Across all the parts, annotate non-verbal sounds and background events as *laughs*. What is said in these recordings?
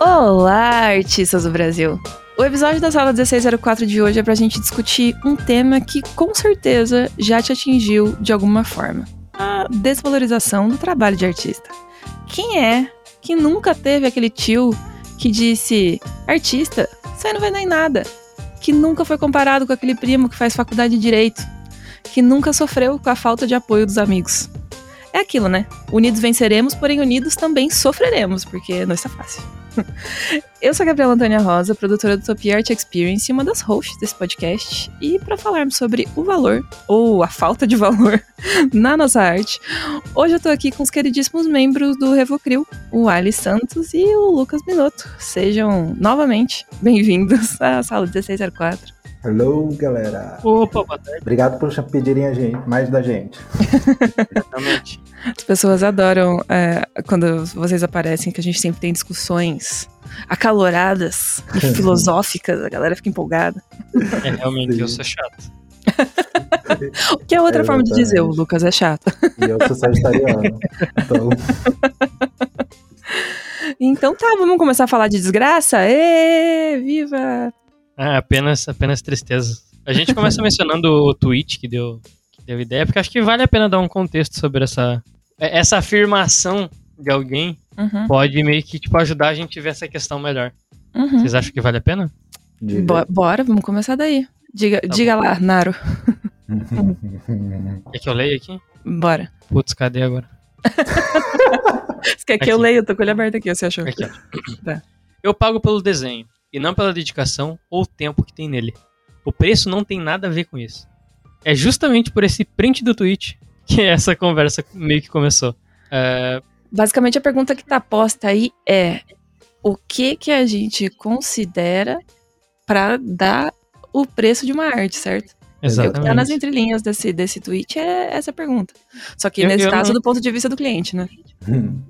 Olá, artistas do Brasil! O episódio da sala 1604 de hoje é pra gente discutir um tema que com certeza já te atingiu de alguma forma: a desvalorização do trabalho de artista. Quem é que nunca teve aquele tio que disse: artista, você não vai dar em nada? Que nunca foi comparado com aquele primo que faz faculdade de direito? Que nunca sofreu com a falta de apoio dos amigos? É aquilo, né? Unidos venceremos, porém unidos também sofreremos, porque não está fácil. Eu sou a Gabriela Antônia Rosa, produtora do Utopia Art Experience e uma das hosts desse podcast. E para falarmos sobre o valor, ou a falta de valor, *laughs* na nossa arte, hoje eu tô aqui com os queridíssimos membros do Revocril, o Ali Santos e o Lucas Minotto. Sejam novamente bem-vindos à sala 1604. Hello, galera. Opa, boa tarde. Obrigado por pedirem a gente, mais da gente. Exatamente. *laughs* As pessoas adoram é, quando vocês aparecem, que a gente sempre tem discussões acaloradas e *laughs* filosóficas, a galera fica empolgada. É, realmente, Sim. eu sou chato. *laughs* O que é outra É, forma de dizer, o. Lucas é chato. E eu sou sagitariano. Então, Então tá, vamos começar a falar de desgraça? Ê, viva! Ah, apenas, apenas tristeza. A gente começa *laughs* mencionando o tweet que deu, que deu ideia, porque acho que vale a pena dar um contexto sobre essa, essa afirmação de alguém. Uhum, Pode meio que tipo, ajudar a gente a ver essa questão melhor. uhum. Vocês acham que vale a pena? Bo- bora, vamos começar daí. Diga, Tá diga lá, Naro. *laughs* Quer que eu leia aqui? Bora. Putz, cadê agora? *laughs* Você quer que Aqui. eu leia? Eu tô com ele aberto aqui, você achou? Aqui, ó. Tá. Eu pago pelo desenho, e não pela dedicação ou tempo que tem nele. O preço não tem nada a ver com isso. É justamente por esse print do tweet que *laughs* essa conversa meio que começou. É, Basicamente, a pergunta que tá posta aí é: o que que a gente considera pra dar o preço de uma arte, certo? É o que tá nas exatamente. entrelinhas desse, desse tweet é essa pergunta. Só que Eu- nesse eu caso, não- do ponto de vista do cliente, né?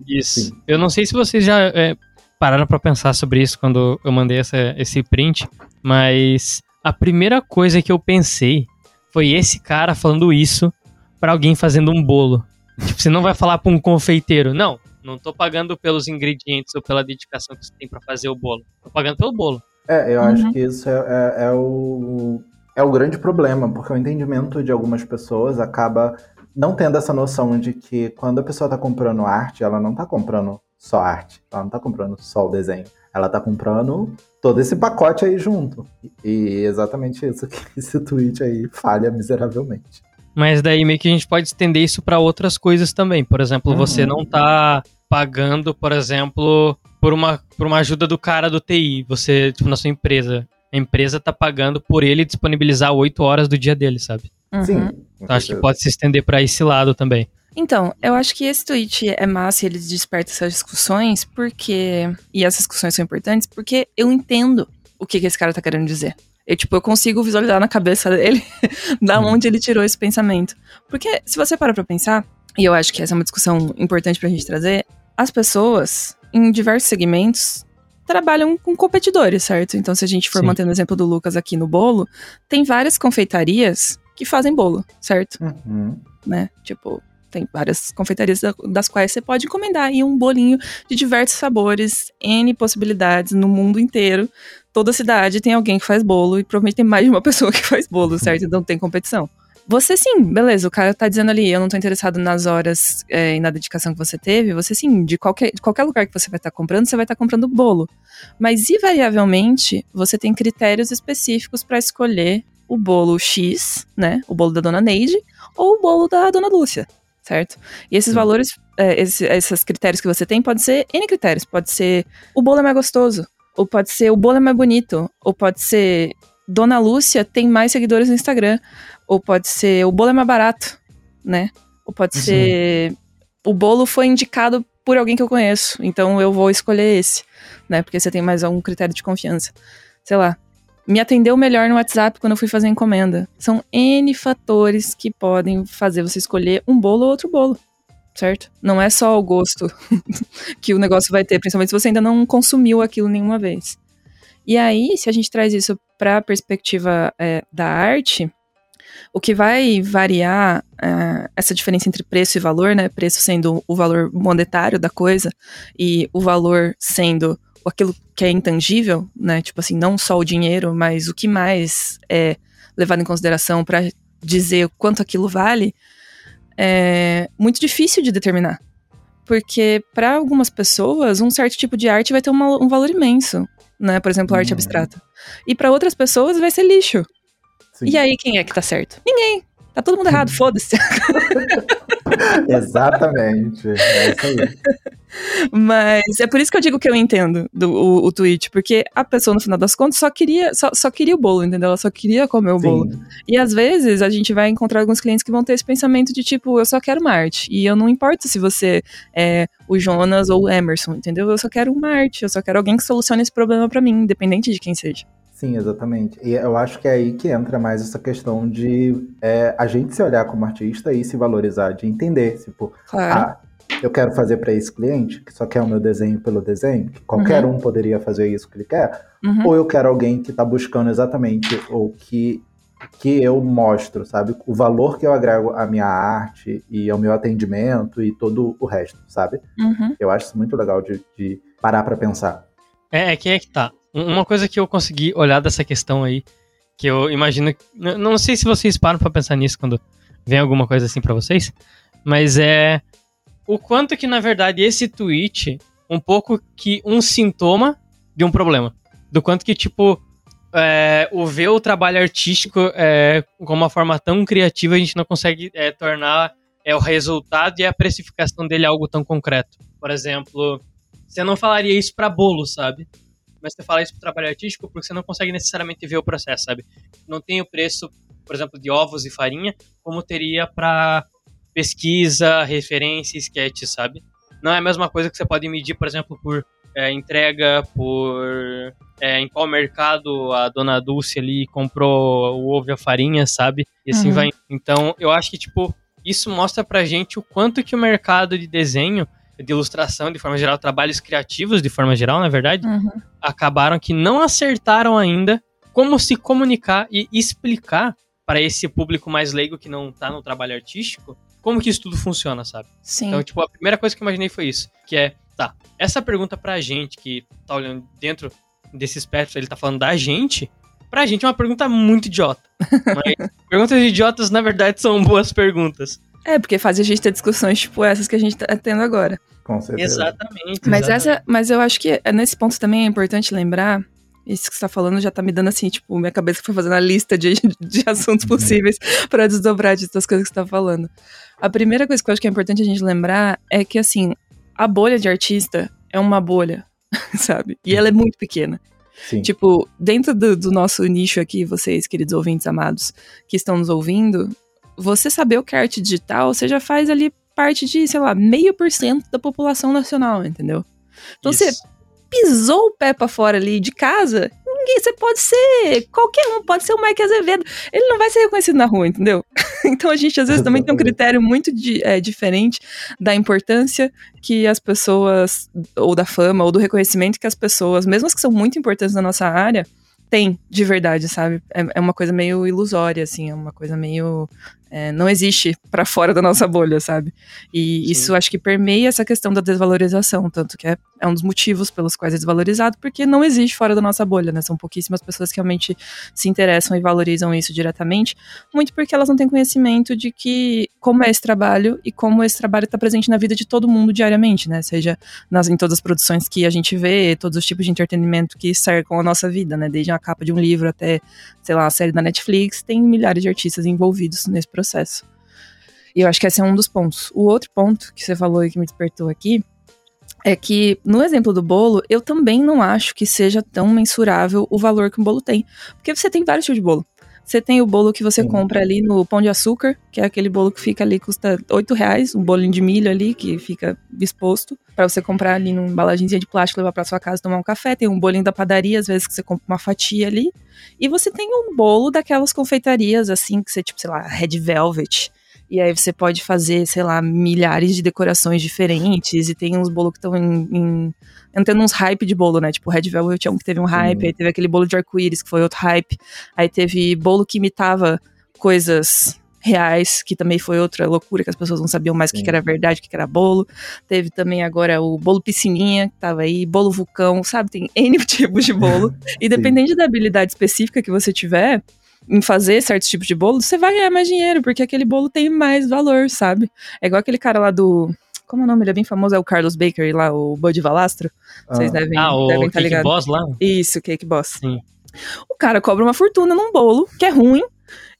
Isso. Sim. Eu não sei se vocês já é, pararam pra pensar sobre isso quando eu mandei essa, esse print, mas a primeira coisa que eu pensei foi esse cara falando isso pra alguém fazendo um bolo. Tipo, você não vai falar pra um confeiteiro, não, não tô pagando pelos ingredientes ou pela dedicação que você tem pra fazer o bolo. Tô pagando pelo bolo. É, eu Uhum. acho que isso é, é- é o, é o grande problema, porque o entendimento de algumas pessoas acaba não tendo essa noção de que quando a pessoa está comprando arte, ela não está comprando só arte, ela não está comprando só o desenho, ela está comprando todo esse pacote aí junto. E exatamente isso que *laughs* esse tweet aí falha miseravelmente. Mas daí meio que a gente pode estender isso pra outras coisas também. Por exemplo, Uhum. você não tá pagando, por exemplo, por uma, por uma ajuda do cara do TI. Você, tipo, na sua empresa. A empresa tá pagando por ele disponibilizar oito horas do dia dele, sabe? Uhum. Sim. Então acho que pode se estender pra esse lado também. Então, eu acho que esse tweet é massa e ele desperta essas discussões, porque. E essas discussões são importantes, porque eu entendo o que, que esse cara tá querendo dizer. Eu, tipo, eu consigo visualizar na cabeça dele *laughs* da Hum. onde ele tirou esse pensamento. Porque, se você para pra pensar, e eu acho que essa é uma discussão importante pra gente trazer, as pessoas, em diversos segmentos, trabalham com competidores, certo? Então, se a gente for Sim. mantendo o exemplo do Lucas aqui no bolo, tem várias confeitarias que fazem bolo, certo? Uhum. né? Tipo, tem várias confeitarias da- das quais você pode encomendar aí um bolinho de diversos sabores, N possibilidades no mundo inteiro. Toda cidade tem alguém que faz bolo e provavelmente tem mais de uma *laughs* pessoa que faz bolo, certo? Então tem competição. Você sim, beleza, o cara tá dizendo ali, eu não tô interessado nas horas é, e na dedicação que você teve, você sim, de qualquer, de qualquer lugar que você vai estar comprando, você vai estar comprando bolo. Mas invariavelmente, você tem critérios específicos para escolher o bolo X, né? O bolo da dona Neide, ou o bolo da dona Lúcia, certo? E esses Sim. valores, é, esse- esses critérios que você tem, pode ser N critérios. Pode ser o bolo é mais gostoso, ou pode ser o bolo é mais bonito, ou pode ser Dona Lúcia tem mais seguidores no Instagram, ou pode ser o bolo é mais barato, né? Ou pode Uhum. ser o bolo foi indicado por alguém que eu conheço, então eu vou escolher esse, né? Porque você tem mais algum critério de confiança. Sei lá. Me atendeu melhor no WhatsApp quando eu fui fazer encomenda. São N fatores que podem fazer você escolher um bolo ou outro bolo. Certo? Não é só o gosto *laughs* que o negócio vai ter, principalmente se você ainda não consumiu aquilo nenhuma vez. E aí, se a gente traz isso para a perspectiva é, da arte, o que vai variar é, essa diferença entre preço e valor, né? Preço sendo o valor monetário da coisa e o valor sendo aquilo que é intangível, né? Tipo assim, não só o dinheiro, mas o que mais é levado em consideração para dizer quanto aquilo vale, é muito difícil de determinar. Porque para algumas pessoas, um certo tipo de arte vai ter uma, um valor imenso, né? Por exemplo, arte uhum. abstrata. E para outras pessoas vai ser lixo. Sim. E aí, quem é que tá certo? Ninguém. Tá todo mundo *laughs* errado, foda-se. *laughs* *laughs* Exatamente. É isso aí. Mas é por isso que eu digo que eu entendo do, o, o tweet, porque a pessoa, no final das contas, só queria, só, só queria o bolo, entendeu? Ela só queria comer o Sim. bolo. E às vezes a gente vai encontrar alguns clientes que vão ter esse pensamento de tipo, eu só quero uma arte. E eu não importa se você é o Jonas ou o Emerson, entendeu? Eu só quero uma arte, eu só quero alguém que solucione esse problema para mim, independente de quem seja. Sim, exatamente. E eu acho que é aí que entra mais essa questão de é, a gente se olhar como artista e se valorizar, de entender, tipo, claro. ah, eu quero fazer para esse cliente, que só quer o meu desenho pelo desenho, que qualquer uhum. um poderia fazer isso que ele quer, uhum. ou eu quero alguém que está buscando exatamente o que, que eu mostro, sabe? O valor que eu agrego à minha arte e ao meu atendimento e todo o resto, sabe? Uhum. Eu acho isso muito legal de, de parar para pensar. É, é que é que tá. Uma coisa que eu consegui olhar dessa questão aí, que eu imagino. Não sei se vocês param para pensar nisso quando vem alguma coisa assim para vocês, mas é o quanto que na verdade esse tweet um pouco que um sintoma de um problema, do quanto que tipo é, o ver o trabalho artístico é, com uma forma tão criativa a gente não consegue é, tornar é, o resultado e a precificação dele algo tão concreto. Por exemplo, você não falaria isso para bolo, sabe? Mas você fala isso pro trabalho artístico porque você não consegue necessariamente ver o processo, sabe? Não tem o preço, por exemplo, de ovos e farinha, como teria para pesquisa, referência, sketch, sabe? Não é a mesma coisa que você pode medir, por exemplo, por é, entrega, por é, em qual mercado a dona Dulce ali comprou o ovo e a farinha, sabe? E assim uhum. vai. Então, eu acho que, tipo, isso mostra pra gente o quanto que o mercado de desenho de ilustração, de forma geral, trabalhos criativos, de forma geral, na verdade, uhum. acabaram que não acertaram ainda como se comunicar e explicar para esse público mais leigo que não tá no trabalho artístico, como que isso tudo funciona, sabe? Sim. Então, tipo, a primeira coisa que eu imaginei foi isso, que é, tá, essa pergunta pra gente que tá olhando dentro desse espectro, ele tá falando da gente, pra gente é uma pergunta muito idiota. *laughs* Mas perguntas idiotas, na verdade, são boas perguntas. É, porque faz a gente ter discussões tipo essas que a gente tá tendo agora. Com certeza. Exatamente. Mas, exatamente. Essa, mas eu acho que é, nesse ponto também é importante lembrar. Isso que você tá falando já tá me dando assim, tipo, minha cabeça foi fazendo a lista de, *laughs* de assuntos possíveis *laughs* para desdobrar de das coisas que você tá falando. A primeira coisa que eu acho que é importante a gente lembrar é que, assim, a bolha de artista é uma bolha, *laughs* sabe? E ela é muito pequena. Sim. Tipo, dentro do, do, nosso nicho aqui, vocês, queridos ouvintes amados, que estão nos ouvindo, você saber o que é arte digital, você já faz ali parte de, sei lá, meio por cento da população nacional, entendeu? Então Isso. você pisou o pé pra fora ali de casa, ninguém, você pode ser qualquer um, pode ser o Mike Azevedo, ele não vai ser reconhecido na rua, entendeu? *laughs* então a gente às vezes também tem um critério muito de, é, diferente da importância que as pessoas, ou da fama, ou do reconhecimento que as pessoas, mesmo as que são muito importantes na nossa área, tem de verdade, sabe? É, é uma coisa meio ilusória, assim, é uma coisa meio é, não existe para fora da nossa bolha, sabe? E Sim. isso acho que permeia essa questão da desvalorização, tanto que é, é, um dos motivos pelos quais é desvalorizado, porque não existe fora da nossa bolha, né? São pouquíssimas pessoas que realmente se interessam e valorizam isso diretamente, muito porque elas não têm conhecimento de que como é esse trabalho e como esse trabalho está presente na vida de todo mundo diariamente, né? Seja nas, em todas as produções que a gente vê, todos os tipos de entretenimento que cercam a nossa vida, né? Desde a capa de um livro até, sei lá, a série da Netflix, tem milhares de artistas envolvidos nesse processo processo. E eu acho que esse é um dos pontos. O outro ponto que você falou e que me despertou aqui é que, no exemplo do bolo, eu também não acho que seja tão mensurável o valor que um bolo tem. Porque você tem vários tipos de bolo. Você tem o bolo que você Sim. compra ali no Pão de Açúcar, que é aquele bolo que fica ali, custa 8 reais, um bolinho de milho ali, que fica exposto, pra você comprar ali numa embalagenzinha de plástico, levar pra sua casa tomar um café. Tem um bolinho da padaria, às vezes que você compra uma fatia ali. E você tem um bolo daquelas confeitarias, assim, que você, tipo, sei lá, Red Velvet. E aí você pode fazer, sei lá, milhares de decorações diferentes. E tem uns bolos que estão em, em entrando uns hype de bolo, né? Tipo, Red Velvet tinha um que teve um hype, Sim. aí teve aquele bolo de arco-íris, que foi outro hype. Aí teve bolo que imitava coisas reais, que também foi outra loucura, que as pessoas não sabiam mais o que, que era verdade, o que, que era bolo. Teve também agora o bolo piscininha, que tava aí, bolo vulcão, sabe? Tem N *laughs* tipos de bolo. E dependendo da habilidade específica que você tiver em fazer certos tipos de bolo, você vai ganhar mais dinheiro, porque aquele bolo tem mais valor, sabe? É igual aquele cara lá do. Como é o nome? Ele é bem famoso, é o Carlos Bakery lá, o Bud Valastro. Vocês Ah, devem, Ah, o devem estar Cake ligados. Boss lá? Isso, Cake Boss. Sim. O cara cobra uma fortuna num bolo, que é ruim,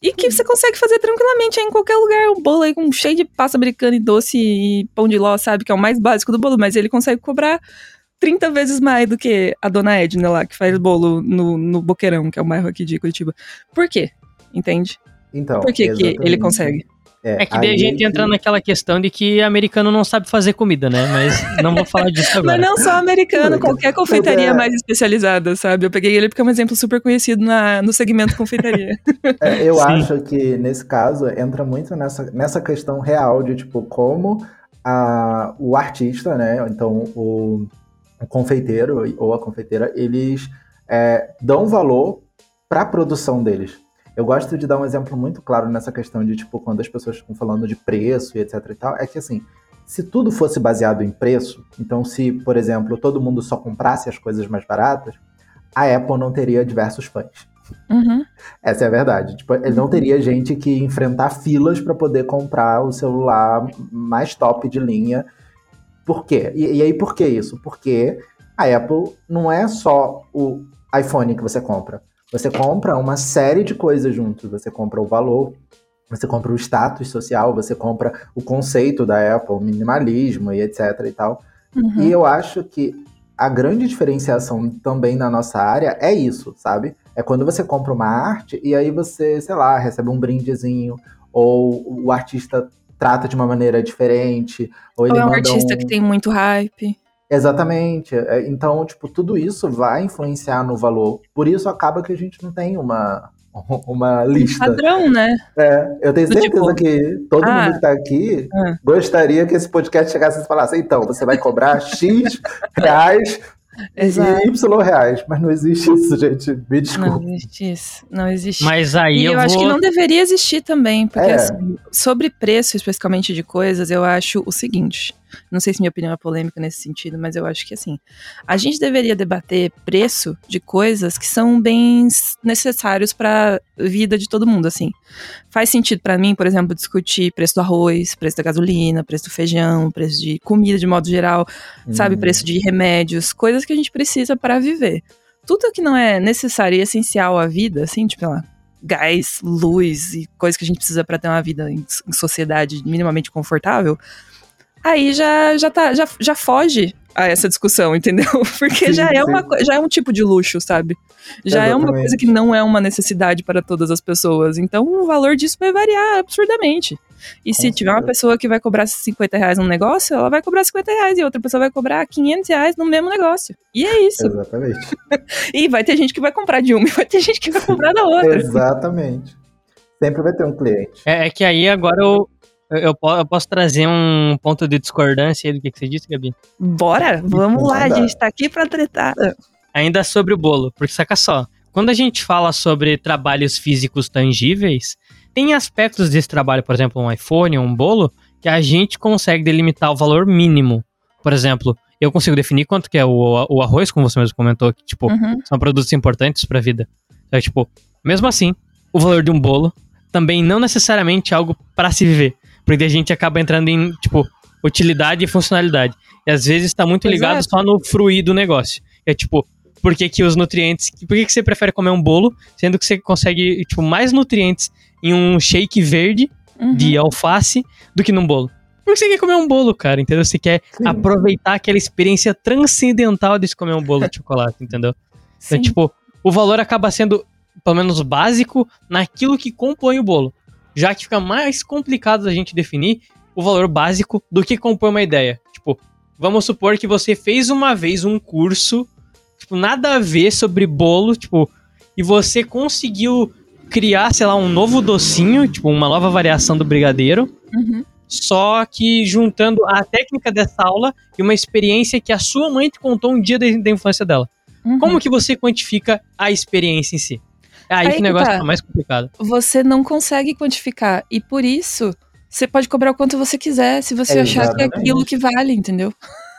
e que você consegue fazer tranquilamente aí em qualquer lugar. Um bolo aí com cheio de pasta americana e doce e pão de ló, sabe? Que é o mais básico do bolo, mas ele consegue cobrar 30 vezes mais do que a dona Edna lá, que faz bolo no, no Boqueirão, que é o bairro aqui de Curitiba. Por quê? Entende? Então, Por que, que ele consegue? É que daí a gente que- entra naquela questão de que americano não sabe fazer comida, né? Mas não vou falar disso agora. Mas não só americano, qualquer confeitaria é- mais especializada, sabe? Eu peguei ele porque é um exemplo super conhecido na, no segmento confeitaria. *laughs* É, eu Sim. acho que nesse caso entra muito nessa, nessa questão real de tipo como a, o artista, né? Então o, o confeiteiro ou a confeiteira, eles é, dão valor para a produção deles. Eu gosto de dar um exemplo muito claro nessa questão de tipo quando as pessoas estão falando de preço e etc e tal, é que assim se tudo fosse baseado em preço, então se, por exemplo, todo mundo só comprasse as coisas mais baratas, a Apple não teria diversos fãs. Uhum. Essa é a verdade. Tipo, ele não teria gente que enfrentar filas para poder comprar o celular mais top de linha. Por quê? E, e aí por que isso? Porque a Apple não é só o iPhone que você compra. Você compra uma série de coisas juntos. Você compra o valor, você compra o status social, você compra o conceito da Apple, minimalismo e etc e tal. Uhum. E eu acho que a grande diferenciação também na nossa área é isso, sabe? É quando você compra uma arte e aí você, sei lá, recebe um brindezinho, ou o artista trata de uma maneira diferente, ou ele Ou é um artista um... que tem muito hype. Exatamente. É, Então, tipo, tudo isso vai influenciar no valor. Por isso acaba que a gente não tem uma, *laughs* uma lista. Padrão, né? É, eu tenho certeza tipo, que todo ah, mundo que tá aqui ah. gostaria que esse podcast chegasse e falasse, então, você vai cobrar X *laughs* reais Exato. e Y reais. Mas não existe isso, gente. Me Não desculpe. existe isso. Não existe. Mas aí E eu, eu, acho vou. que não deveria existir também, porque É. assim, sobre preço especificamente de coisas, eu acho o seguinte. Não sei se minha opinião é polêmica nesse sentido, mas eu acho que assim, a gente deveria debater preço de coisas que são bens necessários para vida de todo mundo, assim. Faz sentido pra mim, por exemplo, discutir preço do arroz, preço da gasolina, preço do feijão, preço de comida de modo geral, sabe, Hum, preço de remédios, coisas que a gente precisa para viver. Tudo que não é necessário e essencial à vida, assim, tipo, lá, gás, luz e coisas que a gente precisa para ter uma vida em, em sociedade minimamente confortável, aí já já tá já, já foge a essa discussão, entendeu? *laughs* Porque Sim, já é sim. uma já é um tipo de luxo, sabe? Já é uma coisa que não é uma necessidade para todas as pessoas. Então o valor disso vai variar absurdamente. E se Com tiver uma certeza. pessoa que vai cobrar 50 reais num negócio, ela vai cobrar 50 reais e outra pessoa vai cobrar 500 reais no mesmo negócio. E é isso. Exatamente. *laughs* E vai ter gente que vai comprar de uma e vai ter gente que vai comprar da outra. Exatamente. Sempre vai ter um cliente. É, é que aí agora eu, eu, eu po- eu posso trazer um ponto de discordância aí do que, que você disse, Gabi. Bora, vamos lá, a gente tá aqui pra tretar. Ainda sobre o bolo, porque saca só. Quando a gente fala sobre trabalhos físicos tangíveis, tem aspectos desse trabalho, por exemplo, um iPhone, um bolo, que a gente consegue delimitar o valor mínimo. Por exemplo, eu consigo definir quanto que é o, o arroz, como você mesmo comentou, que tipo, Uhum. são produtos importantes pra vida. Então, tipo, mesmo assim, o valor de um bolo também não necessariamente é algo pra se viver, porque a gente acaba entrando em, tipo, utilidade e funcionalidade. E às vezes tá muito ligado Exato. só no fruir do negócio. É tipo, por que, que os nutrientes. Por que, que você prefere comer um bolo, sendo que você consegue, tipo, mais nutrientes em um shake verde Uhum. de alface do que num bolo? Porque você quer comer um bolo, cara, entendeu? Você quer Sim. aproveitar aquela experiência transcendental de se comer um bolo de *laughs* chocolate, entendeu? Então, Sim. tipo, o valor acaba sendo pelo menos básico, naquilo que compõe o bolo. Já que fica mais complicado da gente definir o valor básico do que compõe uma ideia. Tipo, vamos supor que você fez uma vez um curso, tipo, nada a ver sobre bolo, tipo, e você conseguiu criar, sei lá, um novo docinho, tipo, uma nova variação do brigadeiro. Uhum. Só que juntando a técnica dessa aula e uma experiência que a sua mãe te contou um dia da, infância dela. Uhum. Como que você quantifica a experiência em si? É aí, Aí que o negócio tá. tá mais complicado. Você não consegue quantificar. E por isso, você pode cobrar o quanto você quiser, se você achar que é Exatamente. aquilo que vale, entendeu?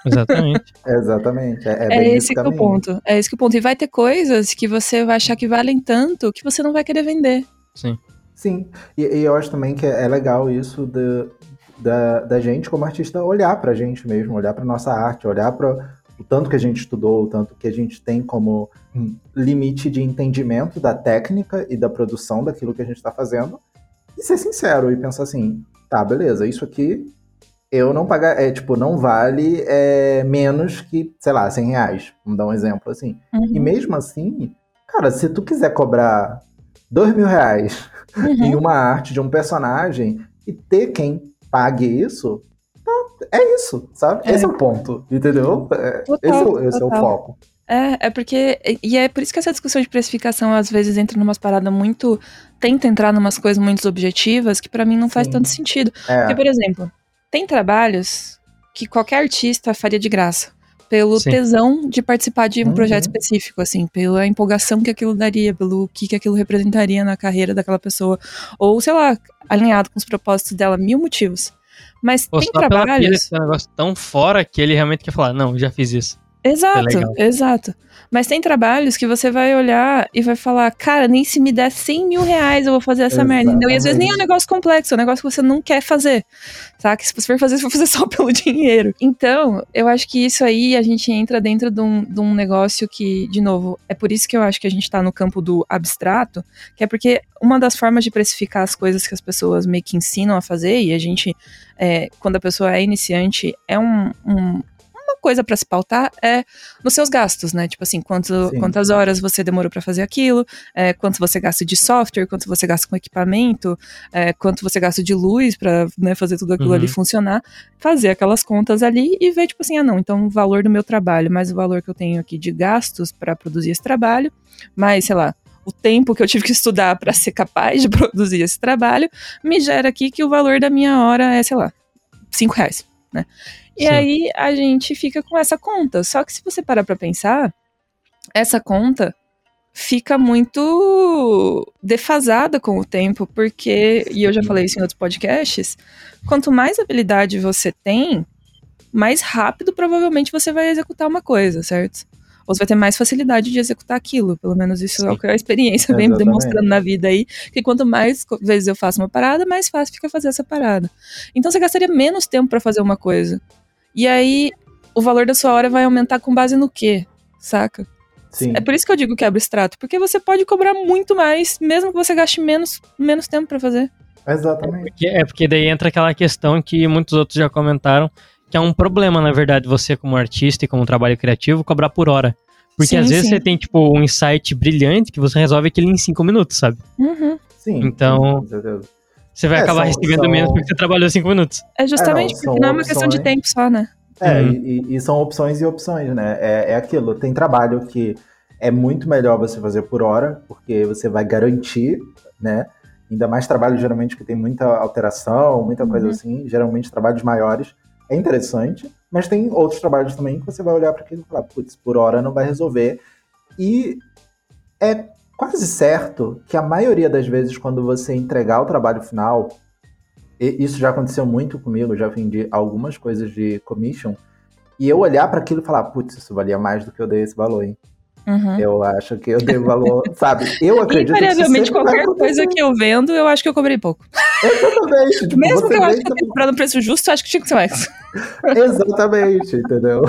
Exatamente. *laughs* Exatamente. É, é É, esse que é o ponto. É esse que é o ponto. E vai ter coisas que você vai achar que valem tanto que você não vai querer vender. Sim. Sim, e, e eu acho também que é legal isso da, da, da gente, como artista, olhar pra gente mesmo, olhar pra nossa arte, olhar para o tanto que a gente estudou, o tanto que a gente tem como hum, limite de entendimento da técnica e da produção daquilo que a gente tá fazendo, e ser sincero e pensar assim, tá, beleza, isso aqui eu não pagar, é tipo, não vale é, menos que, sei lá, 100 reais, vamos dar um exemplo assim. E Uhum. mesmo assim, cara, se tu quiser cobrar dois mil reais Uhum. em uma arte de um personagem e ter quem pague isso, é isso, sabe? É. Esse é o ponto, entendeu? É, Total, esse é, o- esse é o total. foco. É, é porque. E é por isso que essa discussão de precificação às vezes entra numas paradas muito. Tenta entrar numas coisas muito objetivas que pra mim não faz Sim. tanto sentido. É, Porque, por exemplo, tem trabalhos que qualquer artista faria de graça. Pelo Sim. tesão de participar de um Uhum. projeto específico, assim, pela empolgação que aquilo daria, pelo que, que aquilo representaria na carreira daquela pessoa. Ou, sei lá, alinhado com os propósitos dela, mil motivos. Mas Ou tem é um negócio tão fora que ele realmente quer falar, não, já fiz isso. Exato, legal. exato. Mas tem trabalhos que você vai olhar e vai falar, cara, nem se me der 100 mil reais eu vou fazer essa merda, entendeu? E às vezes nem é um Exatamente. negócio complexo, é um negócio que você não quer fazer, tá? Que se você for fazer, *laughs* você vai fazer só pelo dinheiro. Então, eu acho que isso aí a gente entra dentro de um, de um negócio que, de novo, é por isso que eu acho que a gente tá no campo do abstrato, que é porque uma das formas de precificar as coisas que as pessoas meio que ensinam a fazer, e a gente, é, quando a pessoa é iniciante, é um- um uma coisa pra se pautar é nos seus gastos, né? Tipo assim, quanto, Sim. quantas horas você demorou pra fazer aquilo, é, quanto você gasta de software, quanto você gasta com equipamento, é, quanto você gasta de luz pra né, fazer tudo aquilo Uhum. ali funcionar, fazer aquelas contas ali e ver, tipo assim, ah, não, então o valor do meu trabalho, mais o valor que eu tenho aqui de gastos pra produzir esse trabalho, mais, sei lá, o tempo que eu tive que estudar pra ser capaz de *laughs* produzir esse trabalho, me gera aqui que o valor da minha hora é, sei lá, cinco reais, né? E Sim. aí a gente fica com essa conta. Só que se você parar pra pensar, essa conta fica muito defasada com o tempo, porque, e eu já falei isso em outros podcasts, quanto mais habilidade você tem, mais rápido provavelmente você vai executar uma coisa, certo? Ou você vai ter mais facilidade de executar aquilo. Pelo menos isso é o Sim. que a experiência vem Exatamente. demonstrando na vida aí. Que quanto mais vezes eu faço uma parada, mais fácil fica fazer essa parada. Então você gastaria menos tempo pra fazer uma coisa. E aí o valor da sua hora vai aumentar com base no quê? Saca? Sim. É por isso que eu digo que é abstrato, porque você pode cobrar muito mais, mesmo que você gaste menos, menos tempo pra fazer. Exatamente. Porque- é porque daí entra aquela questão que muitos outros já comentaram, que é um problema, na verdade, você como artista e como trabalho criativo, cobrar por hora. Porque Sim, às vezes sim. você tem, tipo, um insight brilhante que você resolve aquilo em cinco minutos, sabe? Uhum. Sim. Então- com certeza. Você vai É, acabar são- recebendo são- menos porque você trabalhou cinco minutos. É justamente É, não, porque não é uma questão de opções. tempo só, né? É, Uhum. e, e- e são opções e opções, né? É, é aquilo. Tem trabalho que é muito melhor você fazer por hora, porque você vai garantir, né? Ainda mais trabalho geralmente que tem muita alteração, muita coisa Uhum. assim. Geralmente trabalhos maiores. É interessante, mas tem outros trabalhos também que você vai olhar para aquilo e falar, putz, por hora não vai resolver. E é quase certo que a maioria das vezes, quando você entregar o trabalho final, e isso já aconteceu muito comigo, já vendi algumas coisas de commission, e eu olhar para aquilo e falar, putz, isso valia mais do que eu dei esse valor, hein? Uhum. Eu acho que eu dei valor, *laughs* sabe? Eu acredito que Invariavelmente, qualquer coisa que eu vendo, eu acho que eu cobrei pouco. Exatamente. *laughs* Tipo, Mesmo que eu acho que eu tenha comprado no preço justo, eu acho que tinha que ser mais. *laughs* Exatamente, entendeu?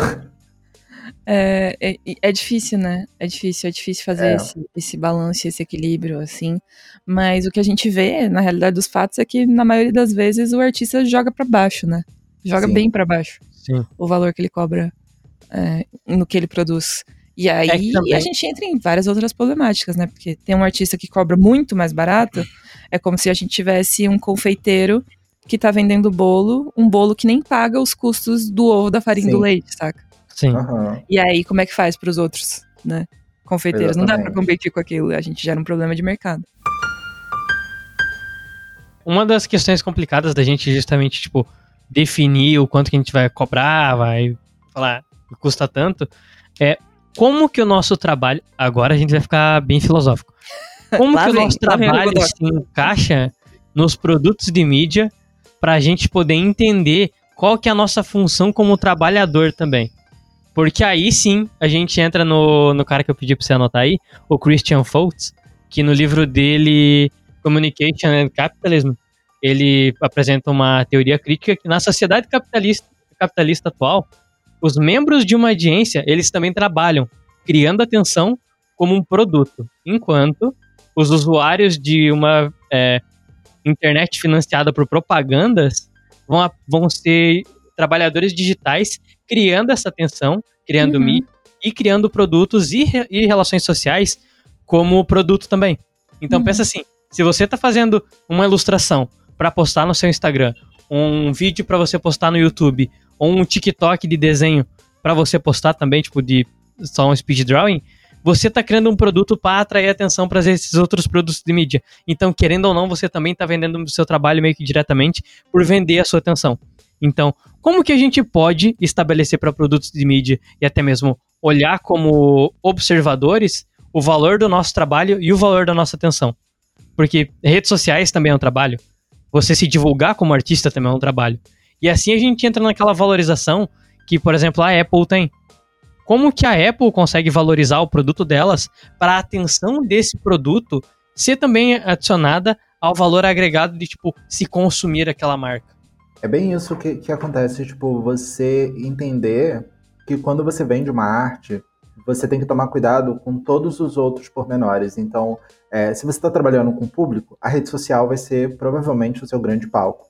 É, é, é difícil, né? É difícil, é difícil fazer É. esse, esse balanço, esse equilíbrio, assim. Mas o que a gente vê, na realidade dos fatos, é que na maioria das vezes o artista joga pra baixo, né? Joga Sim. bem pra baixo Sim. o valor que ele cobra é, no que ele produz. E aí É também- a gente entra em várias outras problemáticas, né? Porque tem um artista que cobra muito mais barato, é como se a gente tivesse um confeiteiro que tá vendendo bolo, um bolo que nem paga os custos do ovo, da farinha e do leite, saca? Sim. Aham. E aí, como é que faz pros outros, né? Confeiteiros. Não dá pra Exatamente. competir com aquilo, a gente gera um problema de mercado. Uma das questões complicadas da gente justamente, tipo, definir o quanto que a gente vai cobrar, vai falar que custa tanto, é como que o nosso trabalho. Agora a gente vai ficar bem filosófico. Como que o vem, nosso o trabalho Godot. se encaixa nos produtos de mídia pra gente poder entender qual que é a nossa função como trabalhador também. Porque aí sim a gente entra no, no cara que eu pedi pra você anotar aí, o Christian Foltz, que no livro dele Communication and Capitalism, ele apresenta uma teoria crítica que na sociedade capitalista, capitalista atual, os membros de uma audiência, eles também trabalham criando atenção como um produto, enquanto os usuários de uma é, internet financiada por propagandas vão, vão ser trabalhadores digitais criando essa atenção, criando Uhum. mídia e criando produtos e, re- e relações sociais como produto também. Então Uhum. pensa assim, se você está fazendo uma ilustração para postar no seu Instagram, um vídeo para você postar no YouTube, ou um TikTok de desenho para você postar também, tipo de só um speed drawing, você está criando um produto para atrair atenção para esses outros produtos de mídia. Então, querendo ou não, você também está vendendo o seu trabalho meio que diretamente por vender a sua atenção. Então, como que a gente pode estabelecer para produtos de mídia e até mesmo olhar como observadores o valor do nosso trabalho e o valor da nossa atenção? Porque redes sociais também é um trabalho. Você se divulgar como artista também é um trabalho. E assim a gente entra naquela valorização que, por exemplo, a Apple tem. Como que a Apple consegue valorizar o produto delas para a atenção desse produto ser também adicionada ao valor agregado de, tipo, se consumir aquela marca? É bem isso que, que acontece, tipo, você entender que quando você vende uma arte, você tem que tomar cuidado com todos os outros pormenores. Então, é, se você está trabalhando com o público, a rede social vai ser provavelmente o seu grande palco.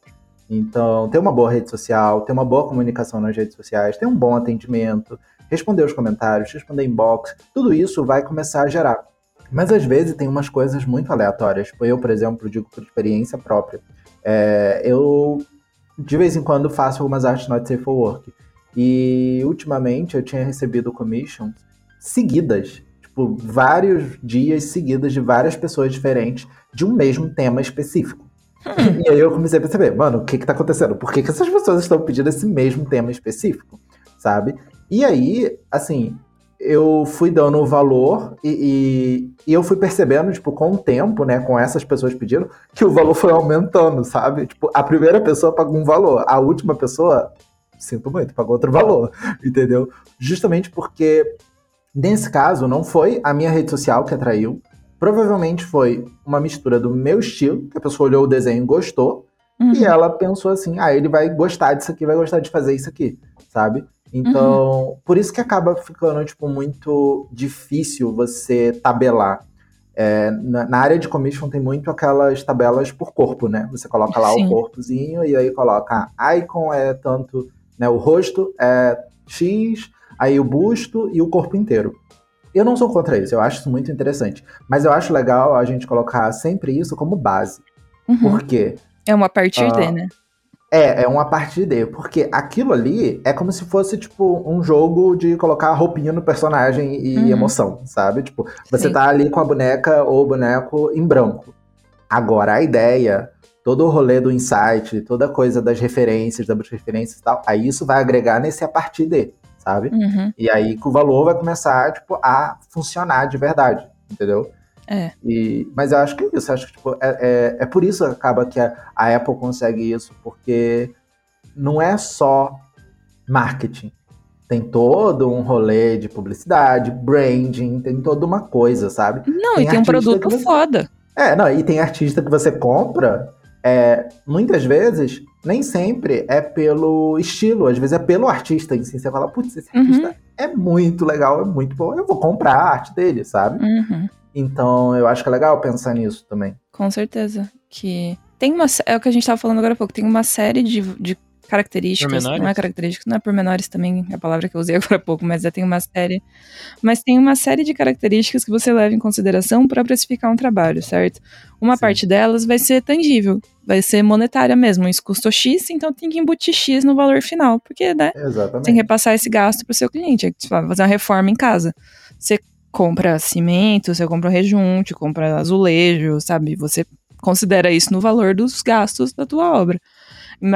Então, ter uma boa rede social, ter uma boa comunicação nas redes sociais, ter um bom atendimento, responder os comentários, responder inbox, tudo isso vai começar a gerar. Mas às vezes tem umas coisas muito aleatórias. Tipo, Eu, por exemplo, digo por experiência própria. É, eu de vez em quando faço algumas artes not safe for work. E ultimamente eu tinha recebido commissions seguidas, tipo, vários dias seguidos de várias pessoas diferentes de um mesmo tema específico. e aí eu comecei a perceber, mano, o que que tá acontecendo? Por que, que essas pessoas estão pedindo esse mesmo tema específico? Sabe? E aí, assim, eu fui dando o valor e, e, e eu fui percebendo, tipo, com o tempo, né, com essas pessoas pedindo, que o valor foi aumentando, sabe? Tipo, a primeira pessoa pagou um valor, a última pessoa, sinto muito, pagou outro valor, *laughs* entendeu? Justamente porque, nesse caso, não foi a minha rede social que atraiu, provavelmente foi uma mistura do meu estilo, que a pessoa olhou o desenho e gostou, Uhum. e ela pensou assim, ah, ele vai gostar disso aqui, vai gostar de fazer isso aqui, sabe? Então, por isso que acaba ficando, tipo, muito difícil você tabelar. É, na, na área de commission tem muito aquelas tabelas por corpo, né? Você coloca lá Sim. o corpozinho e aí coloca a icon é tanto, né? O rosto é X, aí o busto e o corpo inteiro. Eu não sou contra isso, eu acho isso muito interessante. Mas eu acho legal a gente colocar sempre isso como base. Uhum. Por quê? É uma partir Ah, de, né? É, é uma parte de, porque aquilo ali é como se fosse, tipo, um jogo de colocar roupinha no personagem e Uhum. emoção, sabe? Tipo, você Sim. tá ali com a boneca ou o boneco em branco. Agora, a ideia, todo o rolê do insight, toda coisa das referências, das referências e tal, aí isso vai agregar nesse a partir de, sabe? Uhum. E aí que o valor vai começar, tipo, a funcionar de verdade, entendeu? É. E, mas eu acho que é isso, acho que tipo, é, é, é por isso que acaba que a, a Apple consegue isso, porque não é só marketing. Tem todo um rolê de publicidade, branding, tem toda uma coisa, sabe? Não, Tem e tem um produto você- foda. É, não, e tem artista que você compra, é, muitas vezes, nem sempre é pelo estilo, às vezes é pelo artista em si. Você fala, putz, esse Uhum. artista é muito legal, é muito bom, eu vou comprar a arte dele, sabe? Uhum. Então eu acho que é legal pensar nisso também. Com certeza. Que tem uma. É o que a gente tava falando agora há pouco. Tem uma série de, de características, não é Pormenores? características, não é pormenores também, é a palavra que eu usei *laughs* agora há pouco, mas já tem uma série, mas tem uma série de características que você leva em consideração para precificar um trabalho, certo? Uma Sim. parte delas vai ser tangível, vai ser monetária mesmo, isso custou X, então tem que embutir X no valor final, porque, né, Exatamente. tem que repassar esse gasto para o seu cliente. Você vai fazer uma reforma em casa. Você compra cimento, você compra rejunte, compra azulejo, sabe? Você considera isso no valor dos gastos da tua obra.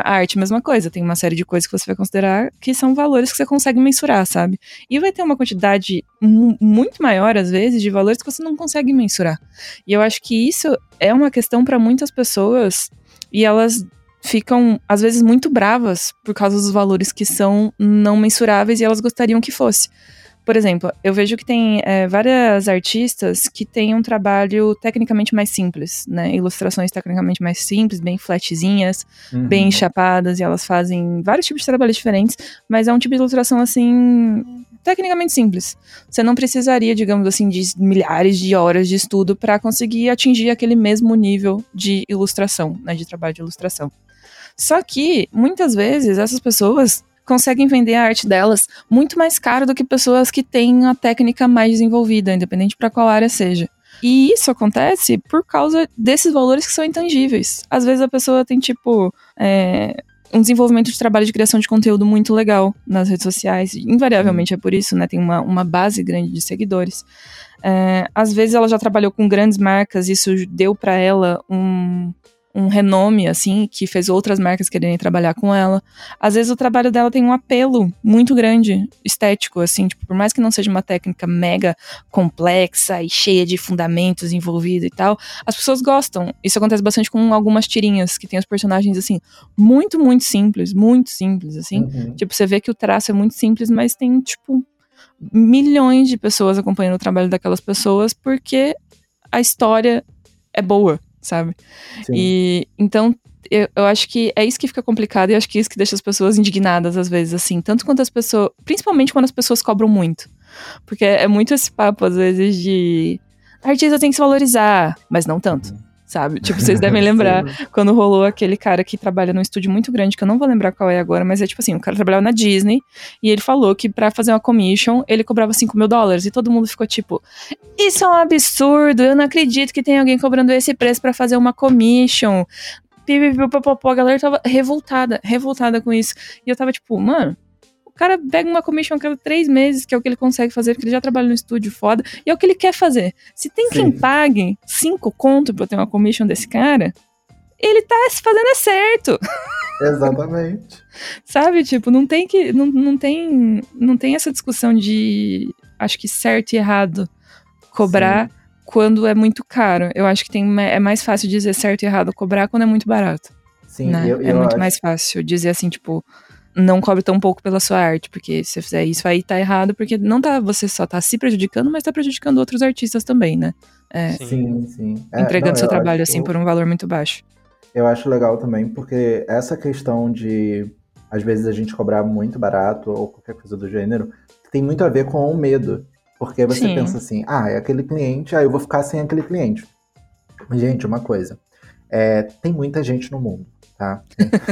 A arte, mesma coisa, tem uma série de coisas que você vai considerar que são valores que você consegue mensurar, sabe? E vai ter uma quantidade mu- muito maior, às vezes, de valores que você não consegue mensurar. E eu acho que isso é uma questão para muitas pessoas e elas ficam, às vezes, muito bravas por causa dos valores que são não mensuráveis e elas gostariam que fosse. Por exemplo, eu vejo que tem é, várias artistas que têm um trabalho tecnicamente mais simples, né? Ilustrações tecnicamente mais simples, bem flatzinhas, Uhum. bem chapadas, e elas fazem vários tipos de trabalhos diferentes, mas é um tipo de ilustração, assim, tecnicamente simples. Você não precisaria, digamos assim, de milhares de horas de estudo para conseguir atingir aquele mesmo nível de ilustração, né? De trabalho de ilustração. Só que, muitas vezes, essas pessoas conseguem vender a arte delas muito mais caro do que pessoas que têm a técnica mais desenvolvida, independente para qual área seja. E isso acontece por causa desses valores que são intangíveis. Às vezes a pessoa tem, tipo, é, um desenvolvimento de trabalho de criação de conteúdo muito legal nas redes sociais. Invariavelmente é por isso, né? Tem uma, uma base grande de seguidores. É, às vezes ela já trabalhou com grandes marcas, isso deu para ela um, um renome, assim, que fez outras marcas quererem trabalhar com ela. Às vezes o trabalho dela tem um apelo muito grande, estético, assim, tipo, por mais que não seja uma técnica mega complexa e cheia de fundamentos envolvida e tal, as pessoas gostam. Isso acontece bastante com algumas tirinhas, que tem os personagens, assim, muito, muito simples, muito simples, assim. Uhum. Tipo, você vê que o traço é muito simples, mas tem, tipo, milhões de pessoas acompanhando o trabalho daquelas pessoas porque a história é boa, sabe? Sim. E então eu, eu acho que é isso que fica complicado e acho que é isso que deixa as pessoas indignadas às vezes, assim. Tanto quanto as pessoas. Principalmente quando as pessoas cobram muito. Porque é muito esse papo, às vezes, de. Artista tem que se valorizar, mas não tanto. Sabe? *laughs* Tipo, vocês devem lembrar quando rolou aquele cara que trabalha num estúdio muito grande, que eu não vou lembrar qual é agora, mas é tipo assim, o cara trabalhava na Disney e ele falou que pra fazer uma commission ele cobrava 5 mil dólares e todo mundo ficou tipo, isso é um absurdo, eu não acredito que tem alguém cobrando esse preço pra fazer uma commission. A galera tava revoltada, revoltada com isso. E eu tava tipo, mano, cara pega uma commission a cada três meses, que é o que ele consegue fazer, porque ele já trabalha no estúdio foda, e é o que ele quer fazer. Se tem quem Sim. pague cinco conto pra eu ter uma commission desse cara, ele tá se fazendo é certo. Exatamente. *laughs* Sabe? Tipo, não tem que. Não, não, tem, não tem essa discussão de acho que certo e errado cobrar quando é muito caro. Eu acho que tem, é mais fácil dizer certo e errado cobrar quando é muito barato. Sim, né? eu, é eu muito acho- mais fácil dizer assim, tipo, não cobre tão pouco pela sua arte, porque se você fizer isso aí tá errado, porque não tá, você só tá se prejudicando, mas tá prejudicando outros artistas também, né? É, Sim. Sim. É, entregando não, seu eu trabalho assim por um valor muito baixo. Eu acho legal também, porque essa questão de, às vezes, a gente cobrar muito barato ou qualquer coisa do gênero, tem muito a ver com o medo. Porque você Sim. pensa assim, ah, é aquele cliente, aí eu vou ficar sem aquele cliente. Gente, uma coisa. é, tem muita gente no mundo, tá?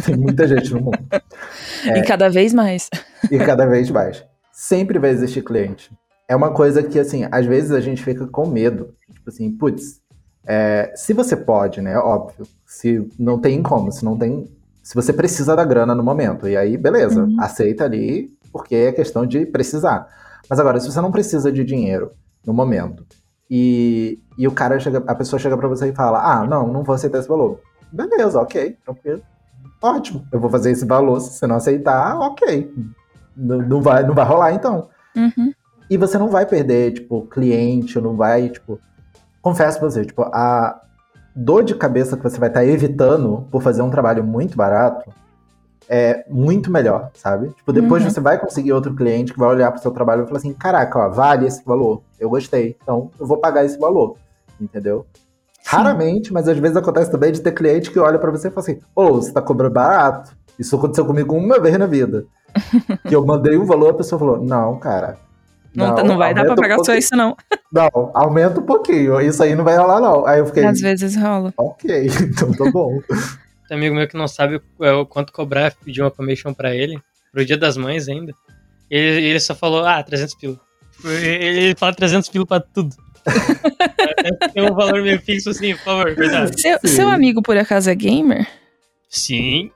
Tem, muita gente no mundo. É. *laughs* E cada vez mais. E cada vez mais. Sempre vai existir cliente. É uma coisa que, assim, às vezes a gente fica com medo. Tipo assim, putz, é, se você pode, né? Óbvio. Se não tem como, se não tem. Se você precisa da grana no momento. E aí, beleza, Uhum. aceita ali, porque é questão de precisar. Mas agora, se você não precisa de dinheiro no momento, e, e o cara chega, a pessoa chega pra você e fala: Ah, não, não vou aceitar esse valor. Beleza, ok, tranquilo. Ótimo, eu vou fazer esse valor. Se você não aceitar, ok. Não, não vai, não vai rolar então. Uhum. E você não vai perder, tipo, cliente, não vai, tipo. Confesso pra você, tipo, a dor de cabeça que você vai estar evitando por fazer um trabalho muito barato é muito melhor, sabe? Tipo, depois Uhum. você vai conseguir outro cliente que vai olhar pro seu trabalho e falar assim: caraca, ó, vale esse valor. Eu gostei. Então, eu vou pagar esse valor. Entendeu? Raramente, mas às vezes acontece também de ter cliente que olha pra você e fala assim: Ô, você tá cobrando barato. Isso aconteceu comigo uma vez na vida. *laughs* que eu mandei um valor, a pessoa falou: Não, cara. Não, tá- não vai dar pra aumenta um pagar só pouquinho." isso, não. *laughs* Não, aumenta um pouquinho. Isso aí não vai rolar, não. Aí eu fiquei. Às vezes rola. Ok, *laughs* então tá bom. Tem amigo meu que não sabe o, o quanto cobrar, pedir uma commission pra ele, pro dia das mães ainda. Ele, ele só falou, ah, 300 pila. Ele, ele fala 300 pila pra tudo. Tem um valor meio fixo assim, por favor, cuidado. Seu, seu amigo, por acaso, é gamer? Sim.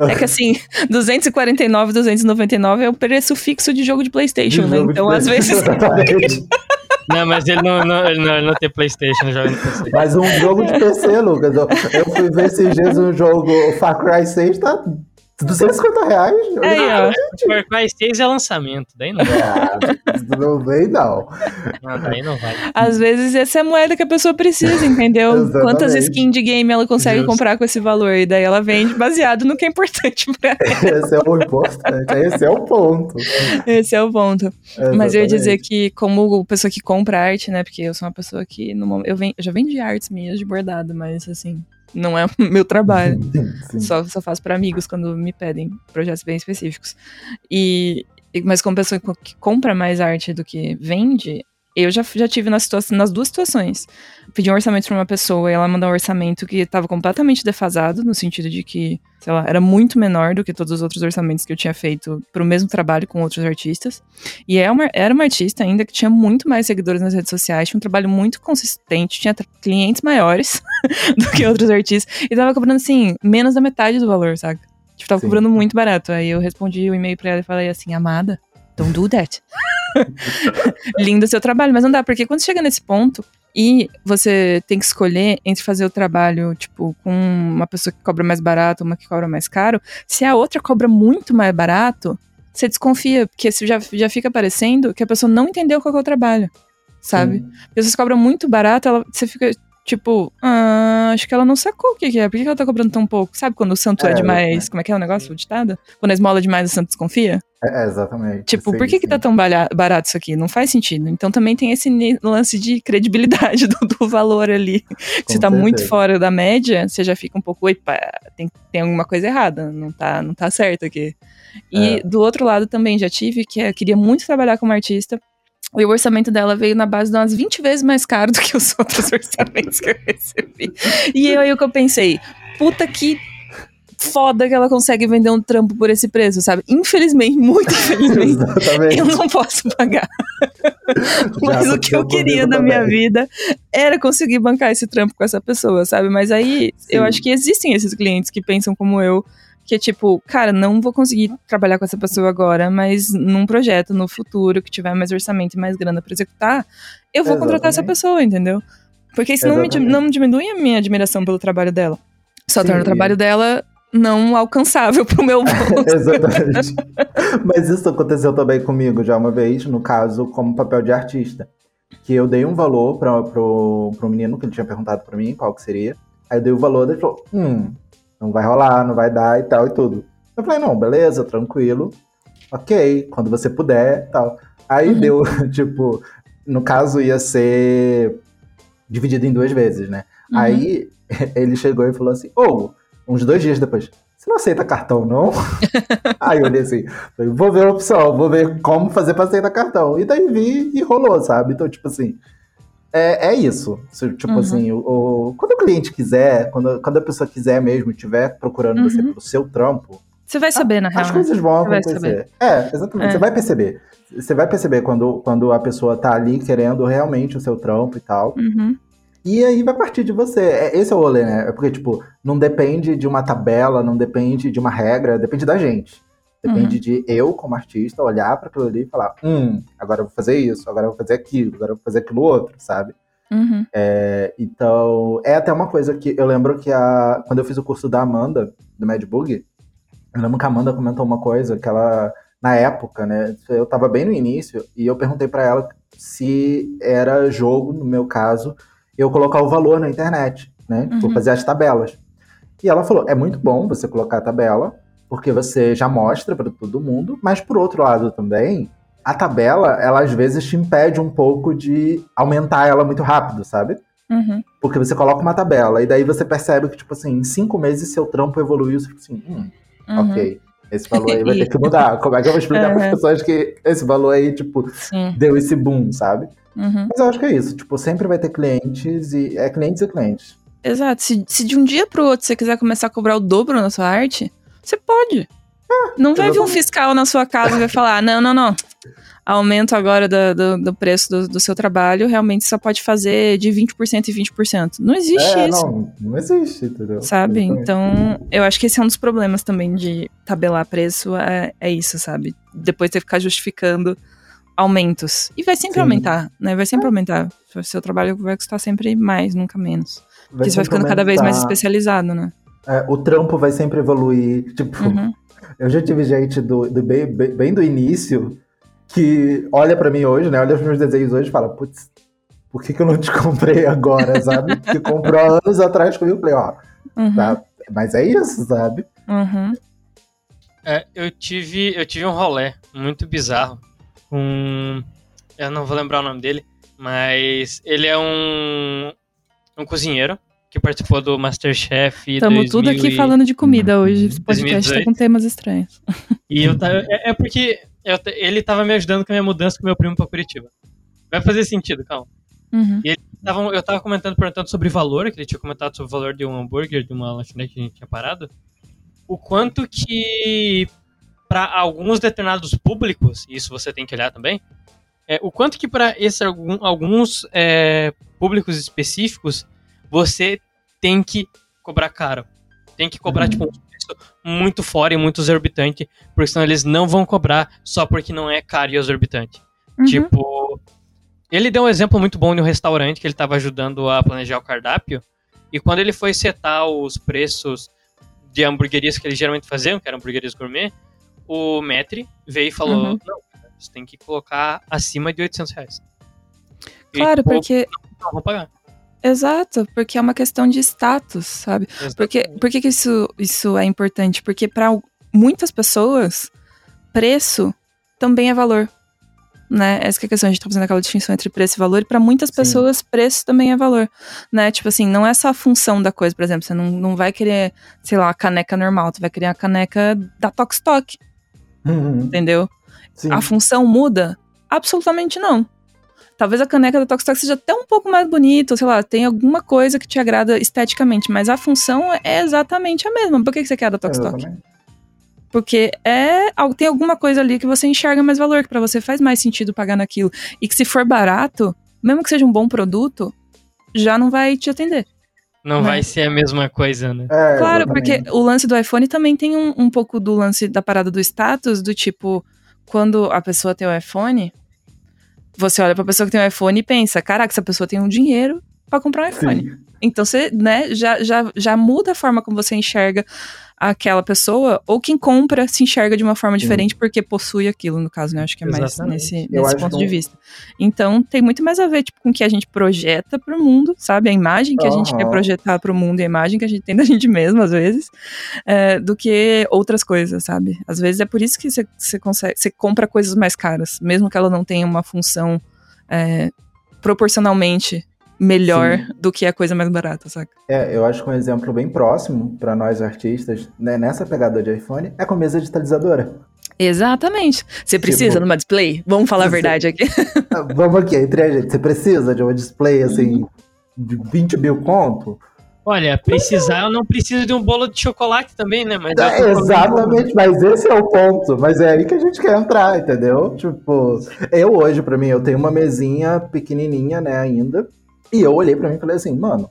É que assim, 249, 299 é o preço fixo de jogo de PlayStation, De né? jogo Então, às vezes. Exatamente. Não, mas ele não, não, ele não, ele não tem Playstation, joga no PC. Mas um jogo de PC, Lucas. Eu, eu fui ver esses dias um jogo Far Cry 6, tá 250 reais. Aí, ó. Cry 6 é lançamento, daí não, Ah, não vem, não. não, daí não vai. Às vezes essa é a moeda que a pessoa precisa, entendeu? Exatamente. Quantas skins de game ela consegue Justo. comprar com esse valor? E daí ela vende baseado no que é importante pra *laughs* ela. Esse é o importante. Esse é o ponto. Esse é o ponto. Mas eu ia dizer Exatamente. que, como pessoa que compra arte, né? Porque eu sou uma pessoa que no momento. Eu, ven- eu já vendi artes minhas de bordado, mas assim, não é o *laughs* meu trabalho. Sim. Só, só faço pra amigos quando me pedem projetos bem específicos. E, mas como pessoa que compra mais arte do que vende, eu já, já tive na situa- nas duas situações. Pedi um orçamento pra uma pessoa e ela mandou um orçamento que estava completamente defasado, no sentido de que, sei lá, era muito menor do que todos os outros orçamentos que eu tinha feito pro mesmo trabalho com outros artistas. E é uma- era uma artista ainda que tinha muito mais seguidores nas redes sociais, tinha um trabalho muito consistente, tinha clientes maiores *laughs* do que outros artistas, e tava cobrando, assim, menos da metade do valor, saca? Tipo, tava Sim. cobrando muito barato. Aí eu respondi o e-mail pra ela e falei assim, amada, don't do that. *laughs* Lindo seu trabalho, mas não dá, porque quando chega nesse ponto e você tem que escolher entre fazer o trabalho, tipo, com uma pessoa que cobra mais barato, uma que cobra mais caro, se a outra cobra muito mais barato, você desconfia, porque já, já fica parecendo que a pessoa não entendeu qual é o trabalho, sabe? Sim. Porque se você cobra muito barato, ela, você fica tipo, ah, acho que ela não sacou o que, que é. Por que que ela tá cobrando tão pouco? Sabe quando o santo é, É, demais? é. Como é que é o negócio? O ditado? Quando a esmola é demais, o santo desconfia? É, é, exatamente. Tipo, Sim, por que, que tá tão barato isso aqui? Não faz sentido. Então também tem esse lance de credibilidade *laughs* do, do valor ali. Com Se tá muito certeza. fora da média, você já fica um pouco, opa, tem, tem alguma coisa errada, não tá, não tá certo aqui. E É. do outro lado também já tive, que eu queria muito trabalhar como artista. E o orçamento dela veio na base de umas 20 vezes mais caro do que os *laughs* outros orçamentos que eu recebi. E eu, aí o que eu pensei, puta que foda que ela consegue vender um trampo por esse preço, sabe? Infelizmente, muito infelizmente, *laughs* Exatamente. eu não posso pagar. *laughs* Mas Já o que eu queria na minha vida era conseguir bancar esse trampo com essa pessoa, sabe? Mas aí eu Sim. acho que existem esses clientes que pensam como eu, que é tipo, cara, não vou conseguir trabalhar com essa pessoa agora, mas num projeto no futuro que tiver mais orçamento e mais grana pra executar, eu vou contratar essa Exatamente. pessoa, entendeu? Porque isso não, me, Exatamente. não diminui a minha admiração pelo trabalho dela. Só Sim, torna o trabalho dela não alcançável *laughs* pro meu bolso. *laughs* Exatamente. Mas isso aconteceu também comigo já uma vez, no caso, como papel de artista. Que eu dei um valor pra, pro, pro menino, que ele tinha perguntado pra mim qual que seria. Aí eu dei o valor, ele falou, hum, não vai rolar, não vai dar e tal e tudo. Eu falei, não, beleza, tranquilo. Ok, quando você puder tal. Aí Uhum. deu, *laughs* tipo, no caso ia ser dividido em duas vezes, né? Uhum. Aí *laughs* ele chegou e falou assim, ô, uns dois dias depois, você não aceita cartão, não? *laughs* Aí eu olhei assim, falei, vou ver a opção, vou ver como fazer pra aceitar cartão. E daí vi e rolou, sabe? Então, tipo assim, é, é isso. Se, Tipo Uhum. assim, o, o- quando o cliente quiser, quando, quando a pessoa quiser mesmo, estiver procurando você Uhum. pro seu trampo, Você vai saber, na as real. né? coisas vão Você acontecer. É, exatamente. É. Você vai perceber. Você vai perceber quando, quando a pessoa tá ali querendo realmente o seu trampo e tal. Uhum. E aí vai partir de você. É, Esse é o rolê, né? É porque, tipo, não depende de uma tabela, não depende de uma regra, depende da gente. Uhum. Depende de eu, como artista, olhar para aquilo ali e falar: hum, agora eu vou fazer isso, agora eu vou fazer aquilo, agora eu vou fazer aquilo outro, sabe? Uhum. É, então, é até uma coisa que eu lembro que a, quando eu fiz o curso da Amanda, do Mad Bug, eu lembro que a Amanda comentou uma coisa que ela, na época, né, eu tava bem no início, e eu perguntei pra ela se era jogo, no meu caso, eu colocar o valor na internet, né, tipo, Uhum. fazer as tabelas. E ela falou, é muito bom você colocar a tabela, porque você já mostra pra todo mundo, mas por outro lado também, a tabela, ela às vezes te impede um pouco de aumentar ela muito rápido, sabe? Uhum. Porque você coloca uma tabela e daí você percebe que, tipo assim, em cinco meses seu trampo evoluiu. Você fica assim, hum, Uhum. ok. Esse valor aí vai ter que *laughs* mudar. Como é que eu vou explicar para Uhum. as pessoas que esse valor aí, tipo, Sim. deu esse boom, sabe? Uhum. Mas eu acho que é isso. Tipo, sempre vai ter clientes e. É clientes e clientes. Exato. Se, se de um dia pro outro você quiser começar a cobrar o dobro na sua arte, você pode. não vai vir um fiscal na sua casa e vai falar: não, não, não. Aumento agora do, do, do preço do, do seu trabalho, realmente só pode fazer de 20% e 20%. Não existe É, isso. não, não existe, entendeu? Sabe? Exatamente. Então, eu acho que esse é um dos problemas também de tabelar preço, é, é isso, sabe? Depois que ficar justificando aumentos. E vai sempre Sim. aumentar, né? Vai sempre aumentar. O seu trabalho vai custar sempre mais, nunca menos. Porque você vai ficando cada vez mais aumentar. especializado, né? É, o trampo vai sempre evoluir. Tipo, Uhum. *laughs* eu já tive gente do, do bem, bem- do início que olha pra mim hoje, né? Olha os meus desenhos hoje e fala, putz, por que, que eu não te comprei agora, sabe? *laughs* Que comprou há anos atrás comigo. Eu falei, ó, Uhum. tá, mas é isso, sabe? Uhum. É, eu tive, eu tive um rolê muito bizarro com. Eu não vou lembrar o nome dele, mas ele é um, um cozinheiro que participou do Masterchef. Estamos tudo 2000 aqui e- falando de comida hoje. Esse podcast tá 2018. com temas estranhos. E eu tava, é, é porque eu ele tava me ajudando com a minha mudança com meu primo pra Curitiba. Vai fazer sentido, calma. Uhum. Tava- eu tava comentando, perguntando sobre valor, que ele tinha comentado sobre o valor de um hambúrguer, de uma lanchonete que a gente tinha parado. O quanto que, para alguns determinados públicos, e isso você tem que olhar também, é, o quanto que para esses alguns é, públicos específicos você tem que cobrar caro. Tem que cobrar, tipo, um preço muito fora e muito exorbitante, porque senão eles não vão cobrar só porque não é caro e exorbitante. Uhum. Tipo, ele deu um exemplo muito bom de um restaurante que ele estava ajudando a planejar o cardápio. E quando ele foi setar os preços de hamburguerias que eles geralmente faziam, que eram hamburguerias gourmet, o Metri veio e falou: Uhum. Não, você tem que colocar acima de 800 reais. E, Claro, tipo, porque. Não, vão pagar. Exato, porque é uma questão de status, sabe? Porque, por que, que isso, isso é importante? Porque para muitas pessoas, preço também é valor. Né? Essa que é a questão, a gente tá fazendo aquela distinção entre preço e valor, e para muitas Sim. pessoas, preço também é valor. Né? Tipo assim, não é só a função da coisa, por exemplo, você não, não vai querer, sei lá, uma caneca normal, tu vai querer a caneca da Tox Tok, Uhum, entendeu? Sim. A função muda? Absolutamente não. Talvez a caneca da Tox Tok seja até um pouco mais bonita, sei lá, tem alguma coisa que te agrada esteticamente, mas a função é exatamente a mesma. Por que que você quer a da Tox? Exatamente. Porque é, tem alguma coisa ali que você enxerga mais valor, que pra você faz mais sentido pagar naquilo. E que se for barato, mesmo que seja um bom produto, já não vai te atender. Não Né? vai ser a mesma coisa, né? É, Claro, exatamente. porque o lance do iPhone também tem um, um pouco do lance da parada do status, do tipo, quando a pessoa tem o iPhone, você olha pra pessoa que tem o iPhone e pensa, caraca, essa pessoa tem um dinheiro pra comprar um iPhone. Sim. Então você, né, já, já, já muda a forma como você enxerga aquela pessoa, ou quem compra se enxerga de uma forma diferente porque possui aquilo, no caso, né? Acho que é mais Exatamente. nesse, nesse ponto que de um- vista. Então tem muito mais a ver tipo, com o que a gente projeta pro mundo, sabe? A imagem que a gente quer projetar pro mundo e a imagem que a gente tem da *laughs* gente mesmo, às vezes, é, do que outras coisas, sabe? Às vezes é por isso que você- você consegue, você compra coisas mais caras, mesmo que ela não tenha uma função é, proporcionalmente melhor Sim. do que a coisa mais barata, saca? É, eu acho que um exemplo bem próximo para nós artistas, né, nessa pegada de iPhone, é com a mesa digitalizadora. Exatamente. Você precisa Tipo, numa display? Vamos falar a verdade aqui. *laughs* Ah, Vamos aqui, entre a gente. Você precisa de uma display assim, de 20 mil conto? Olha, precisar, eu não preciso de um bolo de chocolate também, né? Mas É, exatamente, mas esse é o ponto. Mas é aí que a gente quer entrar, entendeu? Tipo, eu hoje, pra mim, eu tenho uma mesinha pequenininha, né, ainda. E eu olhei pra mim e falei assim, mano,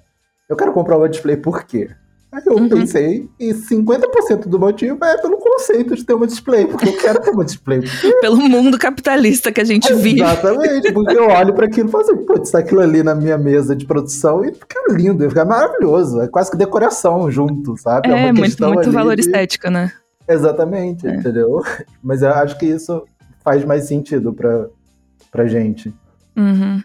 eu quero comprar uma display por quê? Aí eu Uhum. pensei, e 50% do motivo é pelo conceito de ter uma display, porque eu quero ter uma display. Pelo mundo capitalista que a gente vive. Exatamente, porque eu olho pra aquilo e falo assim, putz, tá aquilo ali na minha mesa de produção e fica lindo, fica maravilhoso. É quase que decoração junto, sabe? É, uma muito, muito valor de- estético, né? Exatamente, É. entendeu? Mas eu acho que isso faz mais sentido pra, pra gente. Uhum.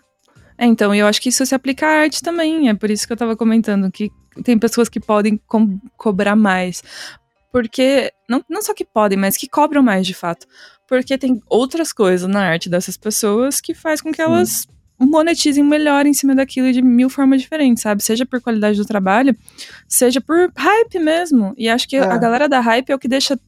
É, então, eu acho que isso se aplica à arte também. É por isso que eu tava comentando que tem pessoas que podem co- cobrar mais. Porque, não, não só que podem, mas que cobram mais de fato. Porque tem outras coisas na arte dessas pessoas que faz com que Sim. elas monetizem melhor em cima daquilo de mil formas diferentes, sabe? Seja por qualidade do trabalho, seja por hype mesmo. E acho que É. a galera da hype é o que deixa,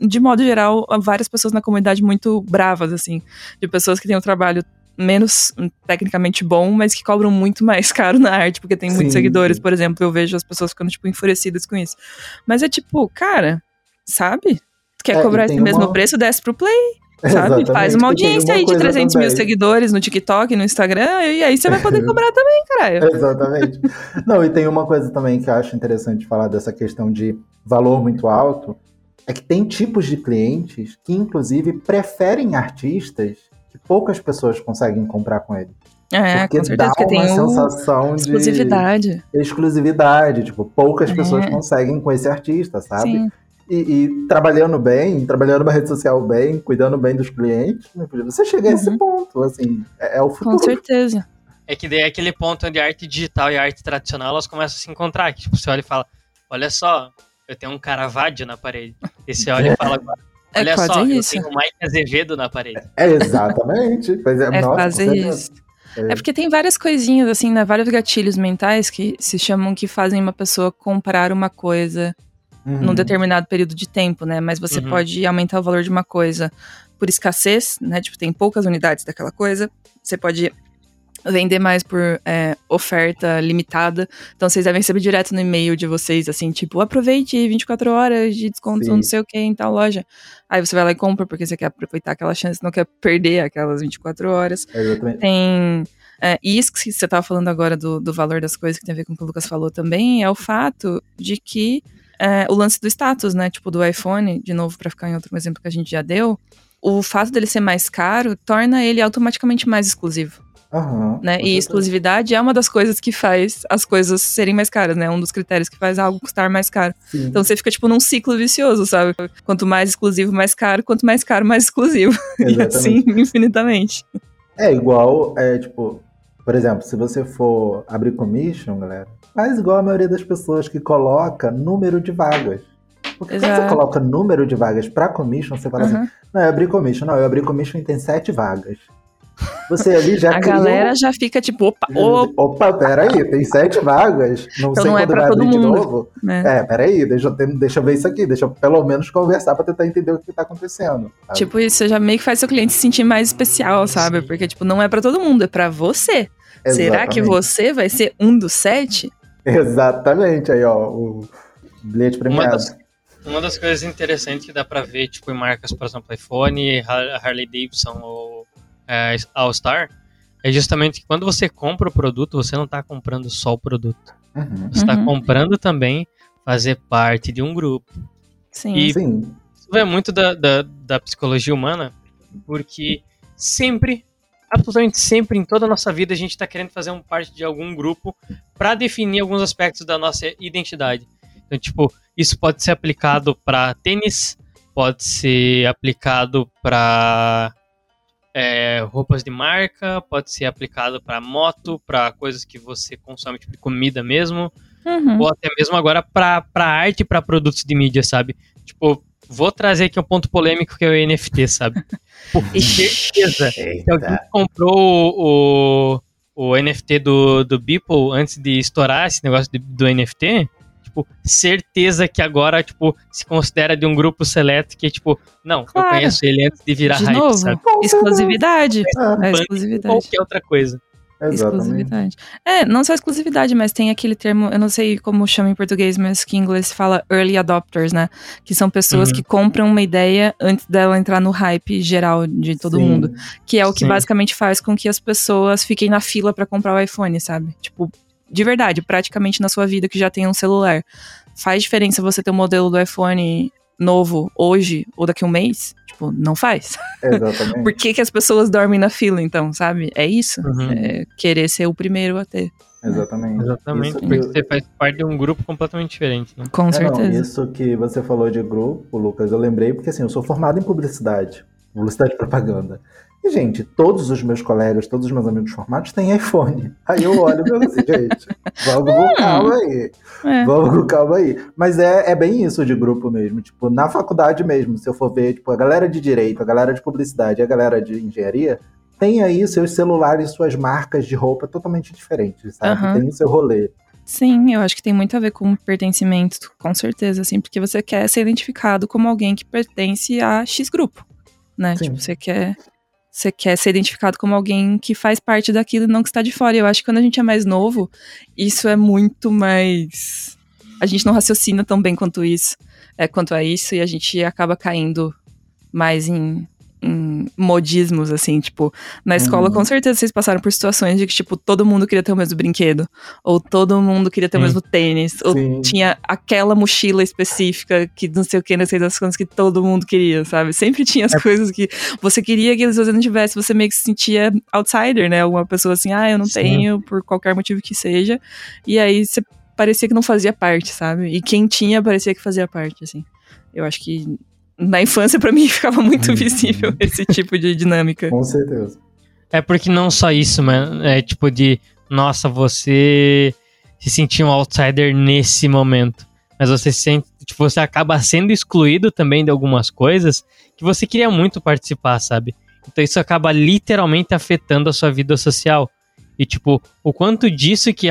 de modo geral, várias pessoas na comunidade muito bravas, assim. De pessoas que têm um trabalho menos hum, tecnicamente bom, mas que cobram muito mais *laughs* caro na arte, porque tem muitos Sim, seguidores, sim. por exemplo. Eu vejo as pessoas ficando, tipo, enfurecidas com isso. Mas é tipo, cara, sabe? Tu quer É, cobrar esse mesmo uma- preço, desce pro play, sabe? Exatamente, Faz uma audiência aí de coisa 300 mil também. seguidores no TikTok, no Instagram, e aí você vai poder *laughs* cobrar também, caralho. Exatamente. Não, e tem uma coisa também que eu acho interessante falar dessa questão de valor muito alto, é que tem tipos de clientes que, inclusive, preferem artistas que poucas pessoas conseguem comprar com ele. É, porque com certeza, dá uma sensação de exclusividade. exclusividade. Tipo, poucas pessoas É. conseguem com esse artista, sabe? Sim. E, e trabalhando bem, trabalhando uma rede social bem, cuidando bem dos clientes, filho, você chega a esse Uhum. ponto, assim, é, é o Com futuro. certeza. É que daí é aquele ponto onde a arte digital e a arte tradicional elas começam a se encontrar. Que, tipo, você olha e fala, olha só, eu tenho um Caravaggio na parede. E você olha e fala, É olha quase só, isso. eu tenho um Mike Azevedo na parede. É exatamente. Pois é, É nossa, quase isso. É porque tem várias coisinhas, assim, né? Vários gatilhos mentais que se chamam que fazem uma pessoa comprar uma coisa Uhum. num determinado período de tempo, né? Mas você Uhum. pode aumentar o valor de uma coisa por escassez, né? Tipo, tem poucas unidades daquela coisa. Você pode vender mais por é, oferta limitada. Então vocês devem receber direto no e-mail de vocês, assim, tipo, aproveite 24 horas de desconto, Sim. não sei o que, em tal loja. Aí você vai lá e compra porque você quer aproveitar aquela chance, não quer perder aquelas 24 horas. Exatamente. Tem. É, e isso que você estava falando agora do, do valor das coisas, que tem a ver com o que o Lucas falou também, é o fato de que é, o lance do status, né? Tipo, do iPhone, de novo, para ficar em outro exemplo que a gente já deu, o fato dele ser mais caro torna ele automaticamente mais exclusivo, Aham, né? E exclusividade é uma das coisas que faz as coisas serem mais caras, né? Um dos critérios que faz algo custar mais caro. Sim. Então você fica, tipo, num ciclo vicioso, sabe? Quanto mais exclusivo, mais caro. Quanto mais caro, mais exclusivo. *laughs* E assim, Exatamente. infinitamente. É igual, é tipo, por exemplo, se você for abrir commission, galera, faz igual a maioria das pessoas que coloca número de vagas. Porque quando Exato. você coloca número de vagas pra commission, você fala assim, Aham. não, eu abri commission, não, eu abri commission e tem sete vagas. Você ali já A criou- galera já fica, tipo, opa, opa, Opa, peraí, tem sete vagas. Não Então sei não é quando pra vai todo abrir de mundo. novo. né? É, peraí, deixa deixa eu ver isso aqui, deixa eu pelo menos conversar pra tentar entender o que tá acontecendo. sabe? Tipo, isso você já meio que faz seu cliente se sentir mais especial, sabe? Sim. Porque, tipo, não é pra todo mundo, é pra você. Será que Exatamente. você vai ser um dos sete? Exatamente, aí ó, o bilhete Uma premiado. das, uma das coisas interessantes que dá pra ver, tipo, em marcas, por exemplo, iPhone, Har- Harley Davidson ou é, All-Star, é justamente que quando você compra o produto, você não tá comprando só o produto. Uhum. Você tá Uhum. comprando também fazer parte de um grupo. Sim. E- Sim, Isso vai muito da, da, da psicologia humana, porque sempre, absolutamente sempre em toda a nossa vida, a gente está querendo fazer um parte de algum grupo para definir alguns aspectos da nossa identidade. Então, tipo, isso pode ser aplicado para tênis, pode ser aplicado para roupas de marca, pode ser aplicado para moto, para coisas que você consome, tipo de comida mesmo Uhum. ou até mesmo agora pra, pra arte e pra produtos de mídia, sabe? Tipo, vou trazer aqui um ponto polêmico que é o NFT, sabe? *laughs* Por certeza que alguém comprou o, o, o NFT do, do Beeple antes de estourar esse negócio de- do NFT. Tipo, certeza que agora, tipo, se considera de um grupo seleto que, tipo, não, Claro. eu conheço ele antes de virar De hype, novo, sabe? exclusividade. É, Banda exclusividade. Qualquer outra coisa. exatamente. Exclusividade. É, não só exclusividade, mas tem aquele termo, eu não sei como chama em português, mas que em inglês se fala early adopters, né? Que são pessoas Uhum. que compram uma ideia antes dela entrar no hype geral de todo Sim. mundo. Que é o que Sim. basicamente faz com que as pessoas fiquem na fila pra comprar o iPhone, sabe? Tipo, de verdade, praticamente na sua vida que já tem um celular. Faz diferença você ter um modelo do iPhone novo hoje ou daqui a um mês? Tipo, não faz. *laughs* Exatamente. Por que, que as pessoas dormem na fila, então, sabe? É isso. Uhum. É querer ser o primeiro a ter. Exatamente. Exatamente. Isso Porque que- você faz parte de um grupo completamente diferente, né? Com É, não, certeza. isso que você falou de grupo, Lucas, eu lembrei porque assim, eu sou formado em publicidade, publicidade e propaganda. E, gente, todos os meus colegas, todos os meus amigos formados têm iPhone. Aí eu olho e penso assim, *laughs* gente, vamos com calma aí. É. Vamos com calma aí. Mas é, é bem isso de grupo mesmo. Tipo, na faculdade mesmo, se eu for ver, tipo, a galera de direito, a galera de publicidade a galera de engenharia, tem aí seus celulares, suas marcas de roupa totalmente diferentes, sabe? Aham. Tem o seu rolê. Sim, eu acho que tem muito a ver com pertencimento, com certeza, assim, porque você quer ser identificado como alguém que pertence a X grupo, né? Sim. Tipo, você quer Você quer ser identificado como alguém que faz parte daquilo e não que está de fora. Eu acho que quando a gente é mais novo, isso é muito mais. A gente não raciocina tão bem quanto isso, é, quanto a isso, e a gente acaba caindo mais em em modismos, assim, tipo, na escola Uhum. com certeza vocês passaram por situações de que, tipo, todo mundo queria ter o mesmo brinquedo, ou todo mundo queria ter o Sim. mesmo tênis, ou Sim. tinha aquela mochila específica que não sei o que, não sei das coisas que todo mundo queria, sabe? Sempre tinha as coisas que você queria que se você não tivesse, você meio que se sentia outsider, né? Alguma pessoa assim, ah, eu não Sim. tenho, por qualquer motivo que seja, e aí você parecia que não fazia parte, sabe? E quem tinha parecia que fazia parte, assim. Eu acho que na infância, pra mim, *laughs* ficava muito Uhum. visível esse tipo de dinâmica. Com certeza. É porque não só isso, mano. É tipo de, nossa, você se sentir um outsider nesse momento. Mas você se sente, tipo, você acaba sendo excluído também de algumas coisas que você queria muito participar, sabe? Então isso acaba literalmente afetando a sua vida social. E tipo, o quanto disso que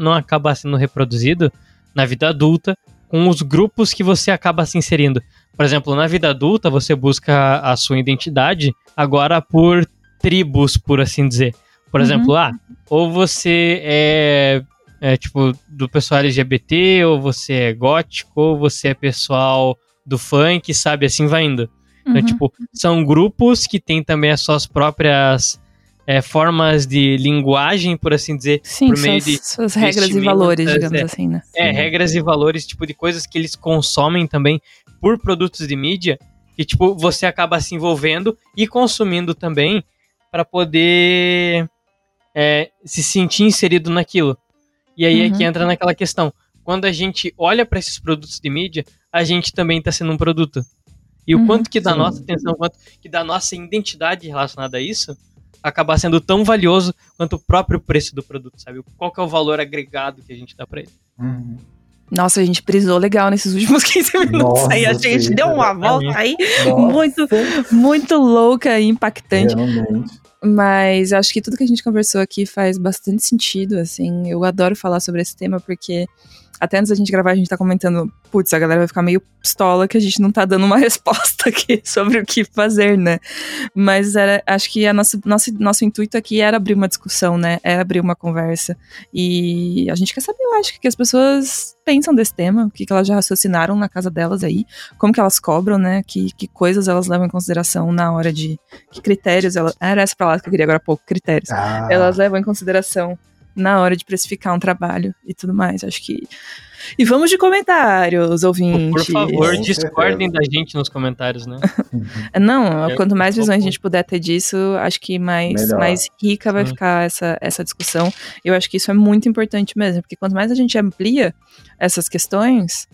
não acaba sendo reproduzido na vida adulta com os grupos que você acaba se inserindo. Por exemplo, na vida adulta você busca a sua identidade agora por tribos, por assim dizer. Por Uhum. exemplo, ah, ou você é, é, tipo do pessoal LGBT, ou você é gótico, ou você é pessoal do funk, sabe? Assim vai indo. Então, Uhum. tipo, são grupos que têm também as suas próprias é, formas de linguagem, por assim dizer. Sim, por meio suas, de regras e valores, digamos é. assim, né? É, Sim. regras e valores, tipo, de coisas que eles consomem também por produtos de mídia, que, tipo, você acaba se envolvendo e consumindo também para poder é, se sentir inserido naquilo. E aí é Uhum. que entra naquela questão. Quando a gente olha para esses produtos de mídia, a gente também está sendo um produto. E o Uhum. quanto que da Sim. nossa atenção, o quanto que da nossa identidade relacionada a isso, acaba sendo tão valioso quanto o próprio preço do produto, sabe? Qual que é o valor agregado que a gente dá para ele? Uhum. Nossa, a gente prisou legal nesses últimos *laughs* 15 minutos Nossa, aí. Acho que a gente deu uma volta aí Nossa, muito, muito louca e impactante. Realmente. Mas acho que tudo que a gente conversou aqui faz bastante sentido, assim. Eu adoro falar sobre esse tema porque até antes da gente gravar a gente tá comentando, putz, a galera vai ficar meio pistola que a gente não tá dando uma *laughs* resposta aqui sobre o que fazer, né? Mas era, acho que a nossa, nosso, nosso intuito aqui era abrir uma discussão, né? Era abrir uma conversa. E a gente quer saber, eu acho, o que as pessoas pensam desse tema, o que, que elas já raciocinaram na casa delas aí, como que elas cobram, né? Que, que coisas elas levam em consideração na hora de. Que critérios elas. Era essa palavra que eu queria agora há pouco, critérios. Ah, Elas levam em consideração na hora de precificar um trabalho e tudo mais. Acho que. E vamos de comentários, ouvintes. Por favor, discordem da gente nos comentários, né? *laughs* Não, É, quanto mais visões a gente puder ter disso, acho que mais, Melhor. mais rica vai Sim. ficar essa, essa discussão. Eu acho que isso é muito importante mesmo, porque quanto mais a gente amplia essas questões,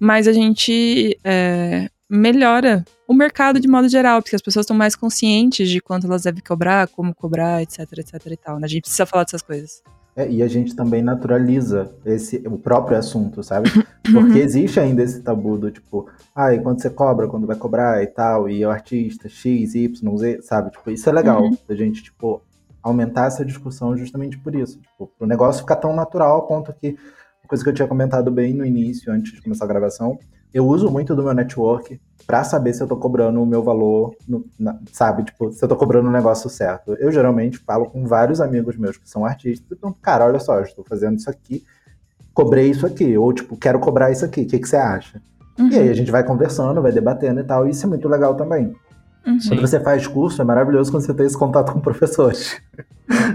mais a gente é, melhora o mercado de modo geral, porque as pessoas estão mais conscientes de quanto elas devem cobrar, como cobrar, etc, etc e tal. né? A gente precisa falar dessas coisas. É, e a gente também naturaliza esse, o próprio assunto, sabe? *laughs* Porque existe ainda esse tabu do tipo, ah, e quando você cobra, quando vai cobrar e tal, e o artista X, Y, Z, sabe? Tipo, isso é legal, Uhum. da gente, tipo, aumentar essa discussão justamente por isso. Tipo, o negócio ficar tão natural ao ponto que, uma coisa que eu tinha comentado bem no início, antes de começar a gravação, eu uso muito do meu network pra saber se eu tô cobrando o meu valor, no- na- sabe? Tipo, se eu tô cobrando o negócio certo. Eu geralmente falo com vários amigos meus que são artistas, então, cara, olha só, eu estou fazendo isso aqui, cobrei isso aqui, ou tipo, quero cobrar isso aqui, o que, que você acha? Uhum, E aí a gente vai conversando, vai debatendo e tal, e isso é muito legal também. uhum. Quando você faz curso, é maravilhoso quando você tem esse contato com professores.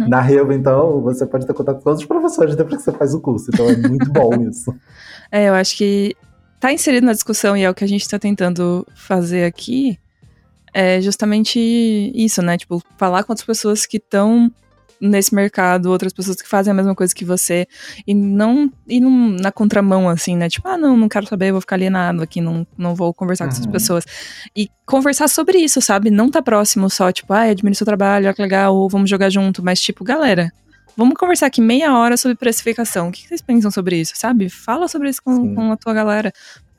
Na Revo, então, você pode ter contato com todos os professores depois que você faz o curso, então é muito bom *laughs* isso. É, eu acho que tá inserido na discussão e é o que a gente tá tentando fazer aqui é justamente isso, né? Tipo, falar com outras pessoas que estão nesse mercado, outras pessoas que fazem a mesma coisa que você e não ir na contramão, assim, né? Tipo, ah, não, não quero saber, vou ficar alienado aqui, não, não vou conversar com essas Uhum. pessoas. E conversar sobre isso, sabe? Não tá próximo só, tipo, ah, admiro seu trabalho, olha que legal, ou vamos jogar junto, mas tipo, galera, Vamos conversar aqui meia hora sobre precificação. O que vocês pensam sobre isso, sabe? Fala sobre isso com, com a tua galera.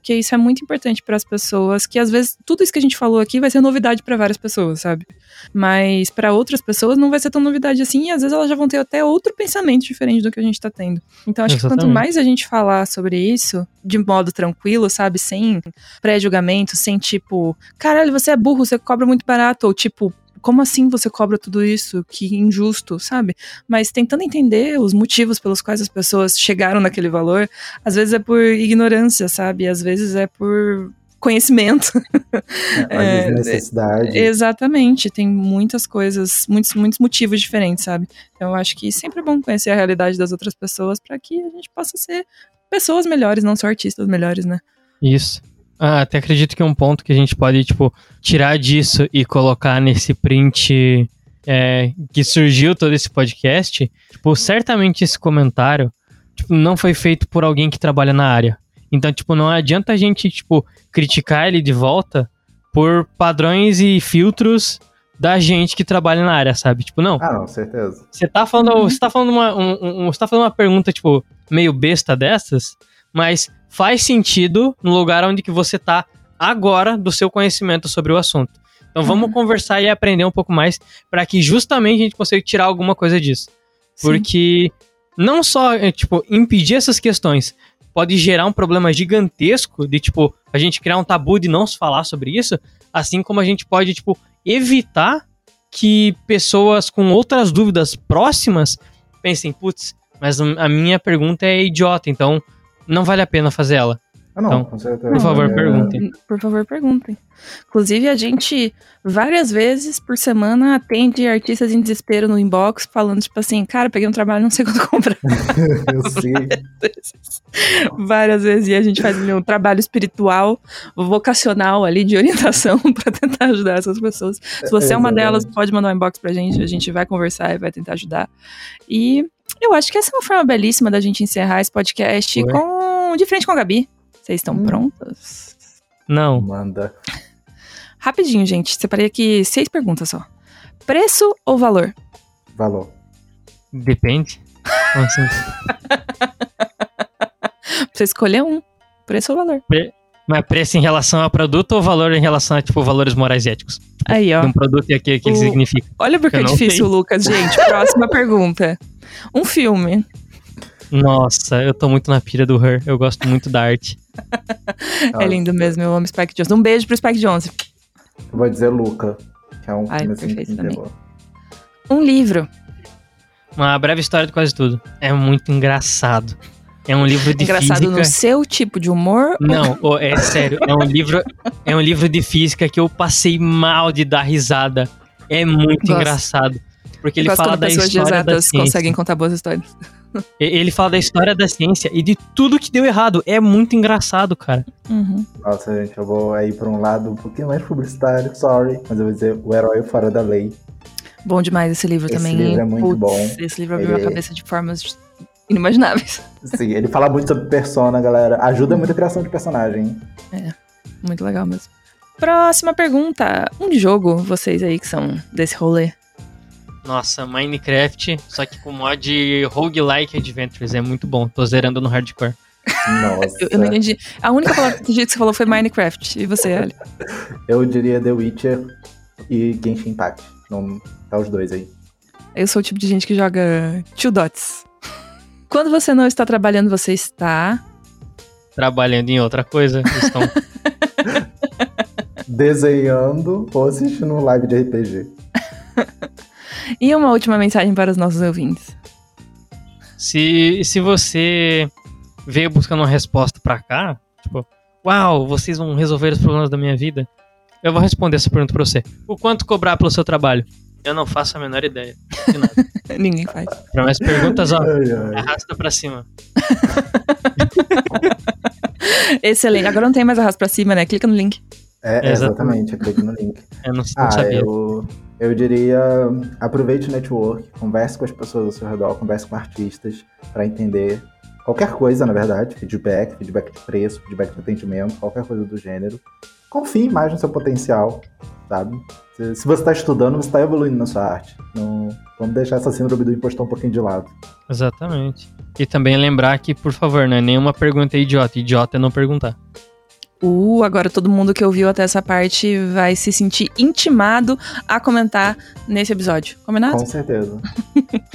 Porque isso é muito importante para as pessoas, que às vezes tudo isso que a gente falou aqui vai ser novidade para várias pessoas, sabe? Mas para outras pessoas não vai ser tão novidade assim, e às vezes elas já vão ter até outro pensamento diferente do que a gente tá tendo. Então acho que quanto Exatamente. mais a gente falar sobre isso, de modo tranquilo, sabe? Sem pré-julgamento, sem tipo, caralho, você é burro, você cobra muito barato, ou tipo, como assim você cobra tudo isso? Que injusto, sabe? Mas tentando entender os motivos pelos quais as pessoas chegaram naquele valor, às vezes é por ignorância, sabe? Às vezes é por conhecimento. *laughs* É, necessidade. Exatamente, tem muitas coisas, muitos, muitos motivos diferentes, sabe? Então eu acho que sempre é bom conhecer a realidade das outras pessoas para que a gente possa ser pessoas melhores, não só artistas melhores, né? Isso. Ah, até acredito que é um ponto que a gente pode, tipo, tirar disso e colocar nesse print é, que surgiu todo esse podcast. Tipo, certamente esse comentário tipo, não foi feito por alguém que trabalha na área. Então, tipo, não adianta a gente, tipo, criticar ele de volta por padrões e filtros da gente que trabalha na área, sabe? Tipo, não. Ah, não, certeza. Você tá falando, você tá falando uma, um, um, você tá falando uma pergunta, tipo, meio besta dessas, mas faz sentido no lugar onde que você tá agora do seu conhecimento sobre o assunto. Então vamos uhum. conversar e aprender um pouco mais para que justamente a gente consiga tirar alguma coisa disso. Sim. Porque não só, é, tipo, impedir essas questões, pode gerar um problema gigantesco de, tipo, a gente criar um tabu de não se falar sobre isso, assim como a gente pode, tipo, evitar que pessoas com outras dúvidas próximas pensem, putz, mas a minha pergunta é idiota, então não vale a pena fazer ela. Ah, não, então, com certeza. Por favor, é... perguntem. Por favor, perguntem. Inclusive, a gente, várias vezes por semana, atende artistas em desespero no inbox, falando, tipo assim, cara, peguei um trabalho, não sei *laughs* quando comprar. Eu sei. *laughs* várias vezes. E a gente faz um trabalho espiritual, vocacional ali, de orientação, *laughs* para tentar ajudar essas pessoas. Se você é, é uma delas, pode mandar um inbox pra gente, a gente vai conversar e vai tentar ajudar. E eu acho que essa é uma forma belíssima da gente encerrar esse podcast com de frente com a Gabi. Vocês estão hum. prontas? Não. Manda. Rapidinho, gente. Separei aqui seis perguntas só. Preço ou valor? Valor. Depende. Assim? *laughs* Você escolher um. Preço ou valor? Pre... Mas preço em relação ao produto ou valor em relação a, tipo, valores morais e éticos? Aí, ó. Um produto e o que, que ele significa. Olha porque é difícil, sei. Lucas, gente. *laughs* Próxima pergunta. Um filme. Nossa, eu tô muito na pira do Her. Eu gosto muito da arte. *laughs* é lindo mesmo, eu amo Spike Jonze. Um beijo pro Spike Jonze. Eu vou dizer Luca, que é um Ai, filme assim perfeito também. Um livro. Uma breve história de quase tudo. É muito engraçado. É um livro *laughs* de engraçado física. no seu tipo de humor? Não, ou... é sério. É um livro, é um livro de física que eu passei mal de dar risada. É muito Gosto. engraçado. Porque ele fala da história exatas da ciência. conseguem contar boas histórias. Ele fala da história da ciência e de tudo que deu errado. É muito engraçado, cara. Uhum. Nossa, gente, eu vou aí pra um lado um pouquinho mais publicitário, sorry. Mas eu vou dizer O Herói Fora da Lei. Bom demais esse livro esse também. Esse livro é muito Putz, bom. Esse livro abriu ele... a cabeça de formas inimagináveis. Sim, ele fala muito sobre persona, galera. Ajuda muito a criação de personagem. É, muito legal mesmo. Próxima pergunta. Um jogo, vocês aí que são desse rolê. Nossa, Minecraft, só que com mod roguelike adventures, é muito bom. Tô zerando no hardcore. Nossa. eu, eu, não entendi. A única palavra que você falou foi Minecraft. E você, Ali? Eu diria The Witcher e Genshin Impact. Não, tá os dois aí. Eu sou o tipo de gente que joga Two Dots. Quando você não está trabalhando, você está. Trabalhando em outra coisa. Estão. *laughs* Desenhando ou assistindo um live de RPG. *laughs* E uma última mensagem para os nossos ouvintes. Se, se você veio buscando uma resposta para cá, tipo, uau, vocês vão resolver os problemas da minha vida, eu vou responder essa pergunta para você. O quanto cobrar pelo seu trabalho? Eu não faço a menor ideia. *laughs* Ninguém faz. Para mais perguntas, ó, *laughs* ai, ai. arrasta para cima. *laughs* Excelente. Agora não tem mais arrasta para cima, né? Clica no link. É, exatamente, clica no link. Eu não, não ah, sabia. Eu, eu diria, aproveite o network, converse com as pessoas ao seu redor, converse com artistas para entender qualquer coisa, na verdade, feedback, feedback de preço, feedback de atendimento, qualquer coisa do gênero. Confie mais no seu potencial, sabe? Se, se você está estudando, você está evoluindo na sua arte. Não, vamos deixar essa síndrome do impostor um pouquinho de lado. Exatamente. E também lembrar que, por favor, não é nenhuma pergunta idiota. Idiota é não perguntar. Uh, agora todo mundo que ouviu até essa parte vai se sentir intimado a comentar nesse episódio. Combinado? Com certeza.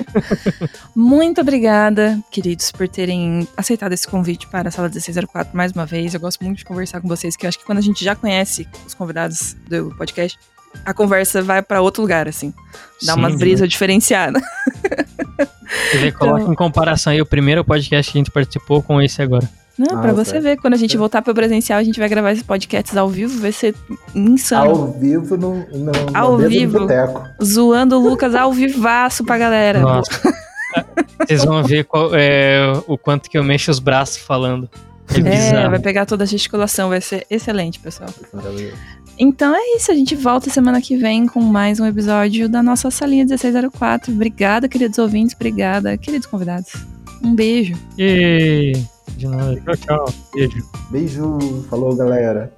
*laughs* Muito obrigada, queridos, por terem aceitado esse convite para a Sala 1604 mais uma vez. Eu gosto muito de conversar com vocês, que eu acho que quando a gente já conhece os convidados do podcast, a conversa vai pra outro lugar, assim. Dá Sim, uma brisa diferenciada. Você vê, coloca Então- em comparação aí o primeiro podcast que a gente participou com esse agora. Não, pra Nossa, você é. ver, quando a gente voltar pro presencial, a gente vai gravar esses podcasts ao vivo, vai ser insano. Ao vivo no, no, Ao mesa vivo. Zoando o Lucas ao vivaço pra galera. Nossa. Vocês vão ver qual- é, o quanto que eu mexo os braços falando. É É, vai pegar toda a gesticulação, vai ser excelente, pessoal. Então é isso, a gente volta semana que vem com mais um episódio da nossa salinha 1604. Obrigada, queridos ouvintes, obrigada, queridos convidados. Um beijo. E... De nada. Tchau, tchau. Beijo. Beijo, falou galera.